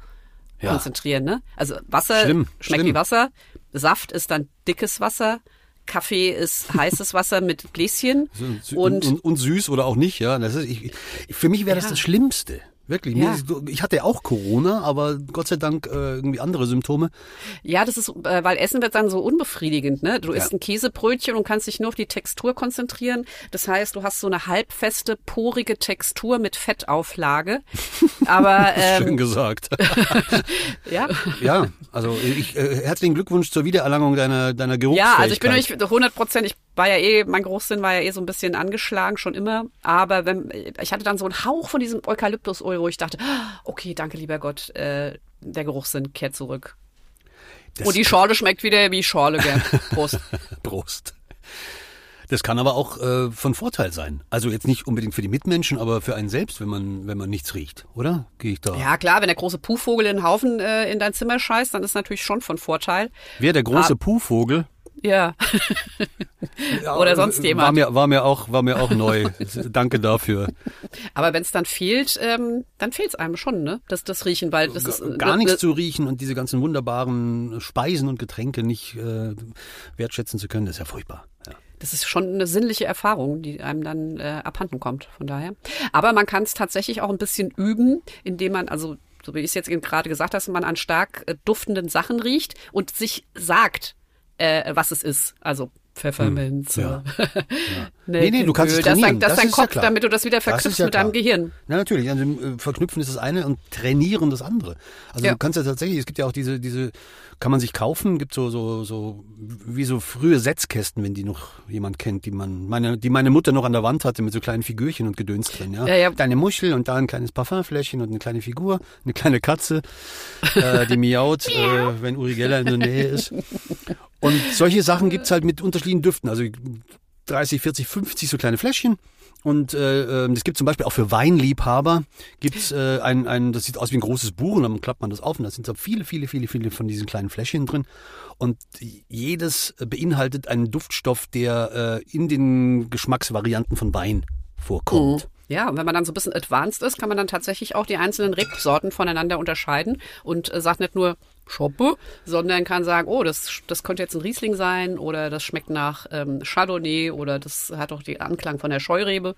Ja. konzentrieren. Ne? Also Wasser Schlimm, schmeckt schlimm. wie Wasser, Saft ist dann dickes Wasser, Kaffee ist heißes (laughs) Wasser mit Gläschen und, und, und süß oder auch nicht, ja. Das ist, ich, für mich wäre das Ja. das Schlimmste. Wirklich. Ja. Ich hatte auch Corona, aber Gott sei Dank äh, irgendwie andere Symptome. Ja, das ist, äh, weil Essen wird dann so unbefriedigend, ne? Du isst Ja. ein Käsebrötchen und kannst dich nur auf die Textur konzentrieren. Das heißt, du hast so eine halbfeste, porige Textur mit Fettauflage. (laughs) Aber Schön ähm, gesagt. (laughs) ja. ja, also ich, äh, herzlichen Glückwunsch zur Wiedererlangung deiner, deiner Ja, Geruchsfähigkeit. also ich bin nicht 100 Prozent, ich war ja eh, mein Geruchssinn war ja eh so ein bisschen angeschlagen, schon immer. Aber wenn, ich hatte dann so einen Hauch von diesem Eukalyptusöl, wo ich dachte, ah, okay, danke lieber Gott, äh, der Geruchssinn kehrt zurück. Das- Und die Schorle schmeckt wieder wie Schorle, gell? Prost. (laughs) Prost. Das kann aber auch äh, von Vorteil sein. Also jetzt nicht unbedingt für die Mitmenschen, aber für einen selbst, wenn man, wenn man nichts riecht, oder? Gehe ich da? Ja, klar, wenn der große Puhvogel in den Haufen äh, in dein Zimmer scheißt, dann ist natürlich schon von Vorteil. Wer der große Ah. Puhvogel? Ja. Oder sonst War jemand. mir, war mir auch, war mir auch neu. (laughs) Danke dafür. Aber wenn es dann fehlt, ähm, dann fehlt es einem schon, ne? Das, das Riechen, weil das ist Gar ne, nichts ne, zu riechen und diese ganzen wunderbaren Speisen und Getränke nicht äh, wertschätzen zu können, das ist ja furchtbar. Ja. Das ist schon eine sinnliche Erfahrung, die einem dann äh, abhanden kommt, von daher. Aber man kann es tatsächlich auch ein bisschen üben, indem man, also so wie ich es jetzt eben gerade gesagt habe, man an stark äh, duftenden Sachen riecht und sich sagt, äh, was es ist. Also Pfefferminze. Hm, ja. (laughs) Nee, nee, du kannst es das trainieren, das ist das dein ist ja Kopf, klar. damit du das wieder Das verknüpfst ja mit deinem. Gehirn. Na natürlich, also äh, verknüpfen ist das eine und trainieren das andere. Also Ja. du kannst ja tatsächlich, es gibt ja auch diese, diese, kann man sich kaufen, gibt so, so, so, wie so frühe Setzkästen, wenn die noch jemand kennt, die man, meine, die meine Mutter noch an der Wand hatte mit so kleinen Figürchen und Gedöns drin, ja. Ja, ja. Deine Muschel und da ein kleines Parfumfläschchen und eine kleine Figur, eine kleine Katze, äh, die miaut, (laughs) äh, wenn Uri Geller in der Nähe ist. Und solche Sachen gibt's halt mit unterschiedlichen Düften. Also 30, 40, 50 so kleine Fläschchen. Und äh, es gibt zum Beispiel auch für Weinliebhaber gibt's äh, ein, ein, das sieht aus wie ein großes Buch und dann klappt man das auf und da sind so viele, viele, viele, viele von diesen kleinen Fläschchen drin. Und jedes beinhaltet einen Duftstoff, der äh, in den Geschmacksvarianten von Wein vorkommt. Ja, und wenn man dann so ein bisschen advanced ist, kann man dann tatsächlich auch die einzelnen Rebsorten voneinander unterscheiden und äh, sagt nicht nur Schoppe, sondern kann sagen, oh, das, das könnte jetzt ein Riesling sein oder das schmeckt nach ähm, Chardonnay oder das hat auch den Anklang von der Scheurebe.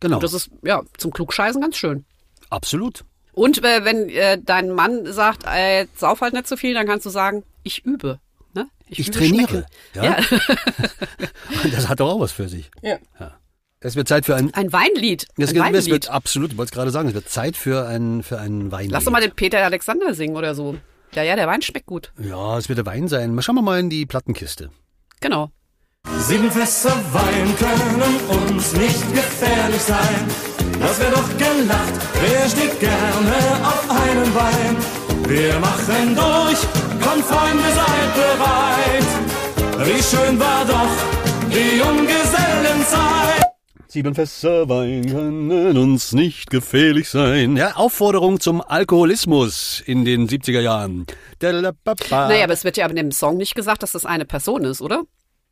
Genau, Und das ist ja zum Klugscheißen ganz schön. absolut. Und äh, wenn äh, dein Mann sagt, äh, sauf halt nicht so viel, dann kannst du sagen, ich übe. Ne? Ich übe trainiere. Ja. Ja. (laughs) Das hat doch auch was für sich. Ja. Es wird Zeit für ein Ein Weinlied. Es, Ein wird- es Weinlied. wird absolut, ich wollte es gerade sagen, es wird Zeit für ein für einen Wein. Lass doch mal den Peter Alexander singen oder so. Ja, ja, der Wein schmeckt gut. Ja, es wird der Wein sein. Mal Schauen wir mal in die Plattenkiste. Genau. Sieben Fässer Wein können uns nicht gefährlich sein. Das wär doch gelacht, wer steht gerne auf einen Wein? Wir machen durch, kommt Freunde, seid bereit. Wie schön war doch die Junggesellenzeit. Sieben Fässer Wein können uns nicht gefährlich sein. Ja, Aufforderung zum Alkoholismus in den 70er Jahren. Naja, aber es wird ja aber in dem Song nicht gesagt, dass das eine Person ist, oder?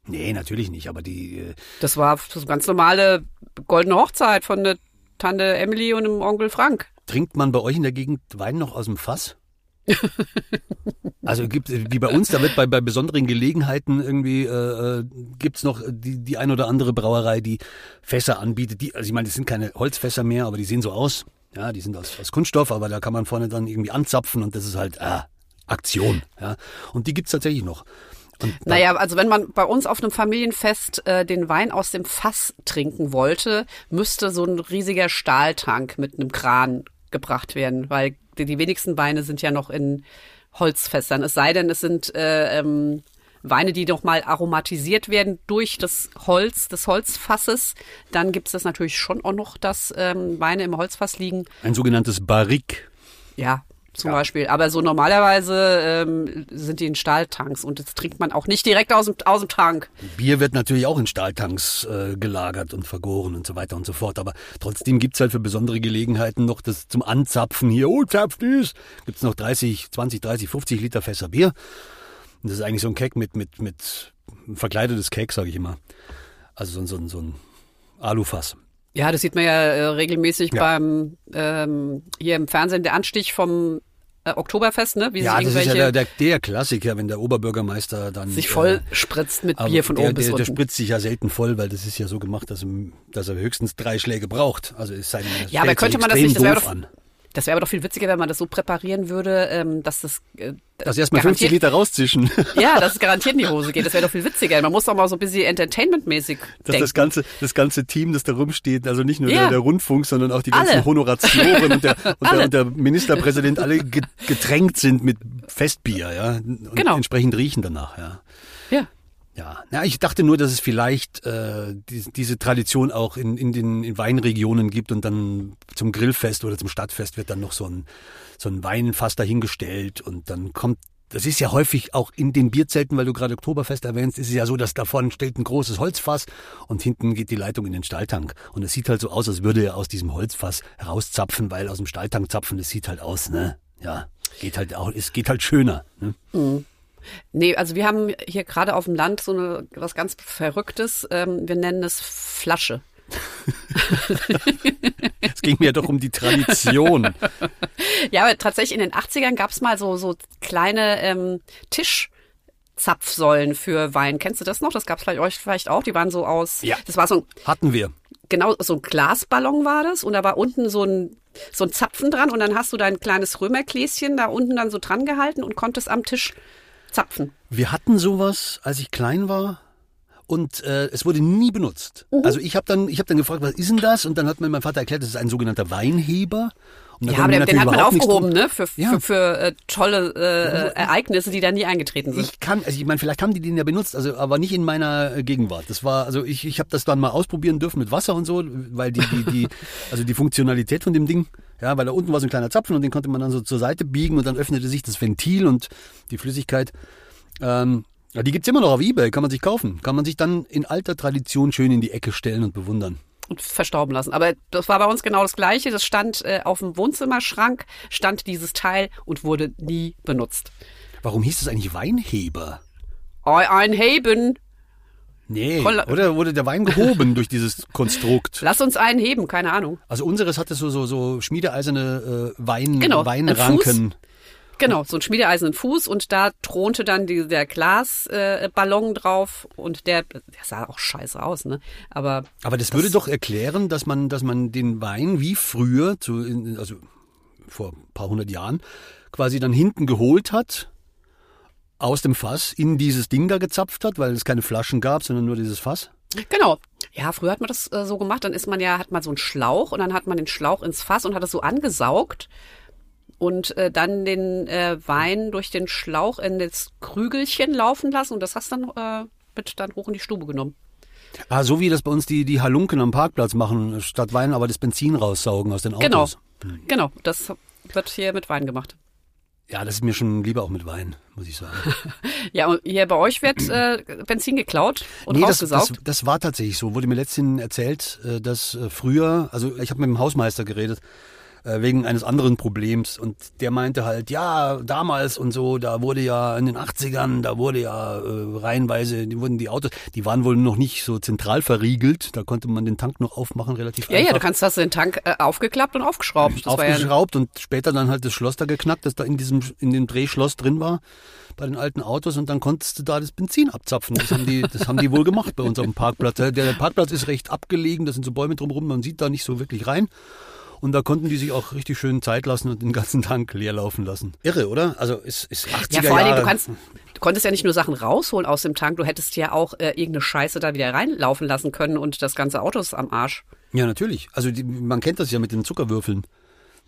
Nee, natürlich nicht, aber die, äh, Das war so ganz normale goldene Hochzeit von der Tante Emily und dem Onkel Frank. trinkt man bei euch in der Gegend Wein noch aus dem Fass? (laughs) Also gibt wie bei uns, da wird bei, bei besonderen Gelegenheiten irgendwie äh, äh, gibt's noch die, die ein oder andere Brauerei, die Fässer anbietet. Die, also ich meine, das sind keine Holzfässer mehr, aber die sehen so aus. Ja, die sind aus, aus Kunststoff, aber da kann man vorne dann irgendwie anzapfen und das ist halt ah, Aktion. Ja, und die gibt's tatsächlich noch. Naja, also wenn man bei uns auf einem Familienfest äh, den Wein aus dem Fass trinken wollte, müsste so ein riesiger Stahltank mit einem Kran gebracht werden, weil die, die wenigsten Weine sind ja noch in Holzfässern. Es sei denn, es sind äh, ähm, Weine, die noch mal aromatisiert werden durch das Holz des Holzfasses. Dann gibt es das natürlich schon auch noch, dass ähm, Weine im Holzfass liegen. ein sogenanntes Barrique. Ja, zum Beispiel. Aber so normalerweise ähm, sind die in Stahltanks und das trinkt man auch nicht direkt aus dem, aus dem Tank. Bier wird natürlich auch in Stahltanks äh, gelagert und vergoren und so weiter und so fort. Aber trotzdem gibt's halt für besondere Gelegenheiten noch das zum Anzapfen hier. Oh, zapft es! Gibt's noch 30, 20, 30, 50 Liter Fässer Bier. Und das ist eigentlich so ein Keg mit, mit, mit verkleidetes Keg, sage ich immer. Also so, ein- so, ein- so ein Alufass. Ja, das sieht man ja äh, regelmäßig Ja. beim ähm, hier im Fernsehen der Anstich vom äh, Oktoberfest, ne? Wie Ja, das ist ja der, der, der Klassiker, wenn der Oberbürgermeister dann sich äh, voll spritzt mit Bier von der, oben bis der, der unten. spritzt sich ja selten voll, weil das ist ja so gemacht, dass, dass er höchstens drei Schläge braucht. Also es sei denn, er Ja, aber könnte man das nicht, das wäre doch, an. Das wäre aber doch viel witziger, wenn man das so präparieren würde, ähm, dass das äh, Das erstmal 50 garantiert- Liter rauszischen. (laughs) Ja, dass es garantiert in die Hose geht. Das wäre doch viel witziger. Man muss doch mal so ein bisschen entertainmentmäßig Dass denken. das ganze, das ganze Team, das da rumsteht, also nicht nur Ja. der, der Rundfunk, sondern auch die ganzen Alle. Honoratioren und der, (laughs) und, der, und der Ministerpräsident alle ge- getränkt sind mit Festbier, ja. Und Genau. entsprechend riechen danach, ja. Ja, ja, ich dachte nur, dass es vielleicht äh, die, diese Tradition auch in, in den in Weinregionen gibt und dann zum Grillfest oder zum Stadtfest wird dann noch so ein, so ein Weinfass dahingestellt und dann kommt, das ist ja häufig auch in den Bierzelten, weil du gerade Oktoberfest erwähnst, ist es ja so, dass da vorne steht ein großes Holzfass und hinten geht die Leitung in den Stalltank. Und es sieht halt so aus, als würde er aus diesem Holzfass rauszapfen, weil aus dem Stalltank zapfen, das sieht halt aus, ne? Ja, geht halt auch, es geht halt schöner. Ne? Nee, also wir haben hier gerade auf dem Land so eine, was ganz Verrücktes. Ähm, wir nennen es Flasche. (laughs) Es ging mir doch um die Tradition. (laughs) Ja, aber tatsächlich in den 80ern gab es mal so, so kleine ähm, Tischzapfsäulen für Wein. Kennst du das noch? Das gab es vielleicht euch vielleicht auch. Die waren so aus. Ja. Das war so ein, Hatten wir. genau, so ein Glasballon war das. Und da war unten so ein, so ein Zapfen dran. Und dann hast du dein kleines Römergläschen da unten dann so dran gehalten und konntest am Tisch zapfen. Wir hatten sowas, als ich klein war. Und äh, es wurde nie benutzt. Mhm. Also ich habe dann, ich habe dann gefragt, was ist denn das? Und dann hat mir mein Vater erklärt, das ist ein sogenannter Weinheber. Ja, aber den, den hat man aufgehoben, ne? Für, Ja. für, für äh, tolle äh, äh, Ereignisse, die da nie eingetreten sind. Ich kann, also ich meine, vielleicht haben die den ja benutzt, also aber nicht in meiner äh, Gegenwart. Das war, also ich, ich habe das dann mal ausprobieren dürfen mit Wasser und so, weil die, die, die, (laughs) also die Funktionalität von dem Ding, ja, weil da unten war so ein kleiner Zapfen und den konnte man dann so zur Seite biegen und dann öffnete sich das Ventil und die Flüssigkeit. Ähm, ja, die gibt's immer noch auf Ebay, kann man sich kaufen. Kann man sich dann in alter Tradition schön in die Ecke stellen und bewundern. Und verstauben lassen. Aber das war bei uns genau das Gleiche. Das stand äh, auf dem Wohnzimmerschrank, stand dieses Teil und wurde nie benutzt. Warum hieß das eigentlich Weinheber? Ein Heben. Nee, Voll- oder wurde der Wein gehoben durch dieses (laughs) Konstrukt? Lass uns einen heben, keine Ahnung. Also unseres hatte so so so schmiedeeiserne äh, Wein Genau, ein Weinranken. Genau, so ein schmiedeeisernen Fuß und da thronte dann die, der Glasballon äh, drauf und der, der sah auch scheiße aus, ne? Aber Aber das, würde doch erklären, dass man, dass man den Wein wie früher, zu, also vor ein paar hundert Jahren, quasi dann hinten geholt hat, aus dem Fass, in dieses Ding da gezapft hat, weil es keine Flaschen gab, sondern nur dieses Fass. Genau. Ja, früher hat man das äh, so gemacht, dann ist man ja, hat man so einen Schlauch und dann hat man den Schlauch ins Fass und hat es so angesaugt und äh, dann den äh, Wein durch den Schlauch in das Krügelchen laufen lassen und das hast dann äh, mit dann hoch in die Stube genommen. Ah, so wie das bei uns die, die Halunken am Parkplatz machen, statt Wein aber das Benzin raussaugen aus den Genau. Autos. Genau, das wird hier mit Wein gemacht. Ja, das ist mir schon lieber auch mit Wein, muss ich sagen. (laughs) Ja, und hier bei euch wird äh, Benzin geklaut und nee, das, rausgesaugt. das, das war tatsächlich so. Wurde mir letztens erzählt, äh, dass äh, früher, also ich habe mit dem Hausmeister geredet, äh, wegen eines anderen Problems. Und der meinte halt, ja, damals und so, da wurde ja in den 80ern, da wurde ja äh, reihenweise, die wurden die Autos, die waren wohl noch nicht so zentral verriegelt. Da konnte man den Tank noch aufmachen, relativ ja, einfach. ja, du kannst hast den Tank äh, aufgeklappt und aufgeschraubt. Das war ja, aufgeschraubt und später dann halt das Schloss da geknackt, das da in diesem in dem Drehschloss drin war bei den alten Autos und dann konntest du da das Benzin abzapfen. Das haben die, das haben die wohl gemacht bei uns auf dem Parkplatz. Der, der Parkplatz ist recht abgelegen, da sind so Bäume drumherum, man sieht da nicht so wirklich rein. Und da konnten die sich auch richtig schön Zeit lassen und den ganzen Tank leer laufen lassen. Irre, oder? Also ist, ist 80er ja, vor allen Dingen, Jahre. du kannst, du konntest ja nicht nur Sachen rausholen aus dem Tank, du hättest ja auch äh, irgendeine Scheiße da wieder reinlaufen lassen können und das ganze Auto ist am Arsch. Ja, natürlich. Also die, man kennt das ja mit den Zuckerwürfeln.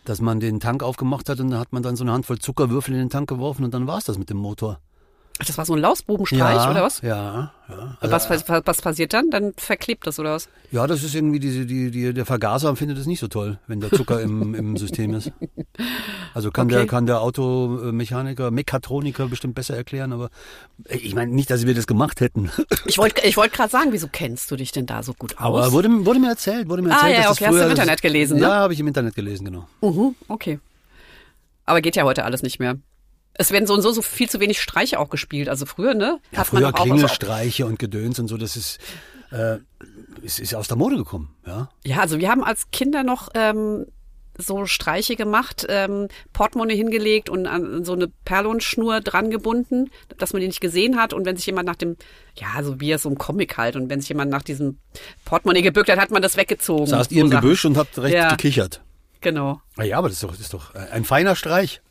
Dass man den Tank aufgemacht hat und da hat man dann so eine Handvoll Zuckerwürfel in den Tank geworfen und dann war's das mit dem Motor. Ach, das war so ein Lausbubenstreich oder was? Ja, ja. Und was, was, was passiert dann? Dann verklebt das oder was? Ja, das ist irgendwie diese, die, die, der Vergaser findet es nicht so toll, wenn der Zucker im, (laughs) im System ist. Also kann Okay. der, kann der Automechaniker, Mechatroniker bestimmt besser erklären, aber ich meine nicht, dass wir das gemacht hätten. (laughs) Ich wollte ich wollte gerade sagen, wieso kennst du dich denn da so gut aus? Aber wurde, wurde mir erzählt, wurde mir Ah, erzählt, ja, dass okay, das hast du früher, im Internet gelesen, ne? Ja, habe ich im Internet gelesen, genau. Mhm, okay. Aber geht ja heute alles nicht mehr. Es werden so und so, so viel zu wenig Streiche auch gespielt. Also früher, ne? Ja, hat man früher doch auch Klingelstreiche und Gedöns und so, das ist, äh, ist, ist aus der Mode gekommen, ja. Ja, also wir haben als Kinder noch ähm, so Streiche gemacht, ähm, Portemonnaie hingelegt und an so eine Perlonschnur dran gebunden, dass man die nicht gesehen hat. Und wenn sich jemand nach dem, ja, so wie es so im Comic halt, und wenn sich jemand nach diesem Portemonnaie gebückt hat, hat man das weggezogen. Saßt So ihr im. Gebüsch und habt recht Ja. gekichert. Genau. Ah ja, aber das ist doch, das ist doch ein feiner Streich.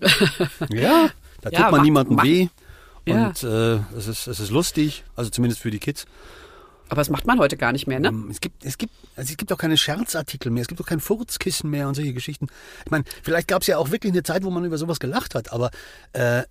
(laughs) ja, da tut Ja, man macht- niemandem macht- weh. Ja. Und äh, es, ist, es ist lustig, also zumindest für die Kids. Aber das macht man heute gar nicht mehr, ne? Ähm, Es gibt, es gibt, also es gibt auch keine Scherzartikel mehr, es gibt auch kein Furzkissen mehr und solche Geschichten. Ich meine, vielleicht gab es ja auch wirklich eine Zeit, wo man über sowas gelacht hat, aber äh,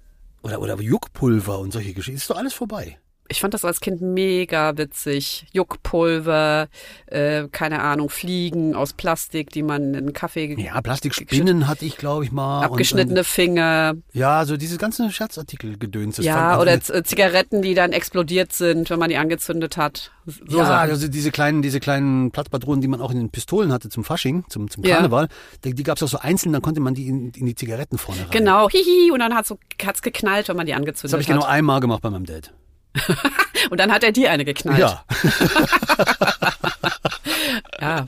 oder oder Juckpulver und solche Geschichten, ist doch alles vorbei. Ich fand das als Kind mega witzig. Juckpulver, äh, keine Ahnung, Fliegen aus Plastik, die man in einen Kaffee Ja, Plastikspinnen hatte ich, glaube ich mal. abgeschnittene Finger. Und, ja, so dieses ganze Scherzartikel-Gedöns. Ja, oder Z- Zigaretten, die dann explodiert sind, wenn man die angezündet hat. So ja, Sachen. also diese kleinen, diese kleinen Platzpatronen, die man auch in den Pistolen hatte zum Fasching, zum, zum Ja. Karneval, die, die gab es auch so einzeln, dann konnte man die in, in die Zigaretten vorne rein. Genau, hihi, und dann hat's so, hat's geknallt, wenn man die angezündet Das habe ich hat. genau einmal gemacht bei meinem Dad. (laughs) Und dann hat er dir eine geknallt. Ja, (laughs) ja.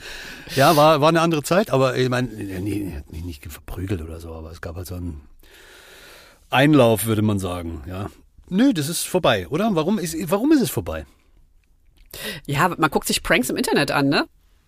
ja war, war eine andere Zeit, aber ich meine, nee, er hat mich nicht verprügelt oder so, aber es gab halt so einen Einlauf, würde man sagen, ja. Nö, das ist vorbei, oder? Warum ist, warum ist es vorbei? Ja, man guckt sich Pranks im Internet an, ne?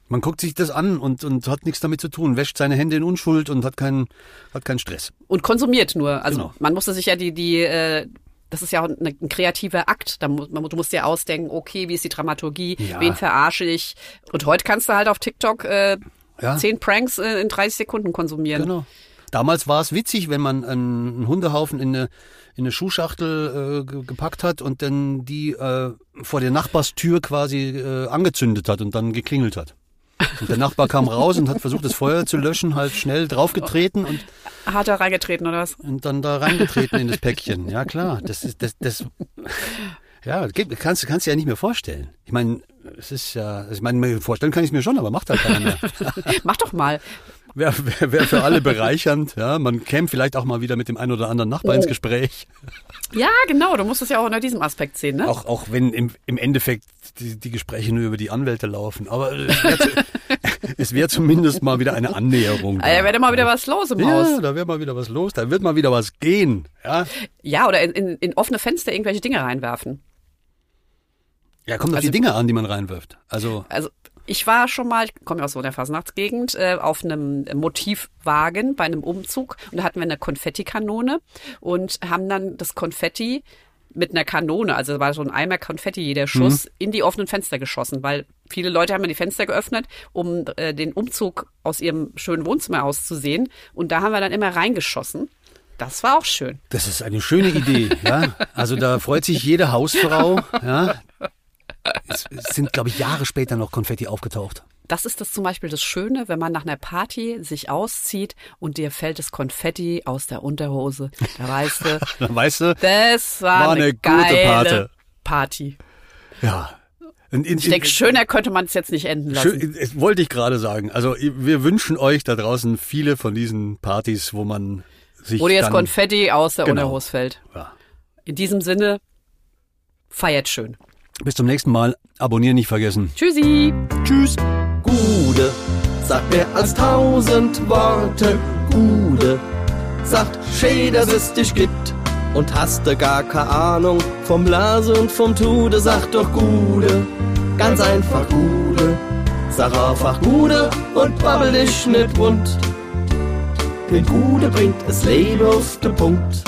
Man guckt sich das an und, und hat nichts damit zu tun, wäscht seine Hände in Unschuld und hat keinen, hat keinen Stress. Und konsumiert nur. Also Genau. man musste sich ja die, die, äh, das ist ja auch ein, ein kreativer Akt. Da mu man, du musst dir ausdenken, okay, wie ist die Dramaturgie, Ja. wen verarsche ich. Und heute kannst du halt auf TikTok äh, Ja. zehn Pranks äh, in 30 Sekunden konsumieren. Genau. Damals war es witzig, wenn man einen, Hundehaufen in eine, in eine Schuhschachtel äh, ge- gepackt hat und dann die äh, vor der Nachbarstür quasi äh, angezündet hat und dann geklingelt hat. Und der Nachbar kam raus und hat versucht, das Feuer zu löschen, halt schnell draufgetreten und, Hat er reingetreten oder was? und dann da reingetreten in das Päckchen. Ja klar, das ist das, das ja, kannst du kannst dir ja nicht mehr vorstellen. Ich meine, es ist ja, ich meine, vorstellen kann ich mir schon, aber macht halt keiner mehr. (laughs) Mach doch mal. Wäre wär, wär für alle bereichernd. Ja, man käme vielleicht auch mal wieder mit dem einen oder anderen Nachbar ins Gespräch. Ja, genau. Du musst es ja auch unter diesem Aspekt sehen, ne? Auch, auch wenn im, im Endeffekt die, die Gespräche nur über die Anwälte laufen. Aber es wäre es wär zumindest mal wieder eine Annäherung. Ah, Da wäre mal wieder was los im ja, Haus. da wäre mal wieder was los. Da wird mal wieder was gehen. Ja, Ja, oder in, in, in offene Fenster irgendwelche Dinge reinwerfen. ja kommt auf Also- die Dinge an, die man reinwirft. Also, Also ich war schon mal, ich komme ja aus so einer Fasnachtsgegend, äh, auf einem Motivwagen bei einem Umzug und da hatten wir eine Konfettikanone und haben dann das Konfetti mit einer Kanone, also war so ein Eimer Konfetti jeder Schuss, in die offenen Fenster geschossen, weil viele Leute haben ja die Fenster geöffnet, um äh, den Umzug aus ihrem schönen Wohnzimmer auszusehen und da haben wir dann immer reingeschossen. Das war auch schön. das ist eine schöne Idee. (laughs) Ja, also da freut sich jede Hausfrau. Ja, es sind, glaube ich, Jahre später noch Konfetti aufgetaucht. Das ist das zum Beispiel das Schöne, wenn man nach einer Party sich auszieht und dir fällt das Konfetti aus der Unterhose. Da weißt du, (laughs) Dann weißt du, das war, War eine, eine gute geile Pate. Party. ja. In, in, Ich denke, schöner könnte man es jetzt nicht enden lassen. Schön, das wollte ich gerade sagen. Also wir wünschen euch da draußen viele von diesen Partys, wo man sich Wo dir jetzt Konfetti aus der Genau. Unterhose fällt. Ja. In diesem Sinne, feiert schön. Bis zum nächsten Mal. Abonnieren nicht vergessen. Tschüssi. Tschüss. Gude, sagt mehr als tausend Worte. Gude, sagt schön, dass es dich gibt. Und hast du gar keine Ahnung vom Blase und vom Tude, sag doch Gude, ganz einfach Gude. Sag einfach Gude und babbel dich nicht wund. Denn Gude bringt das Leben auf den Punkt.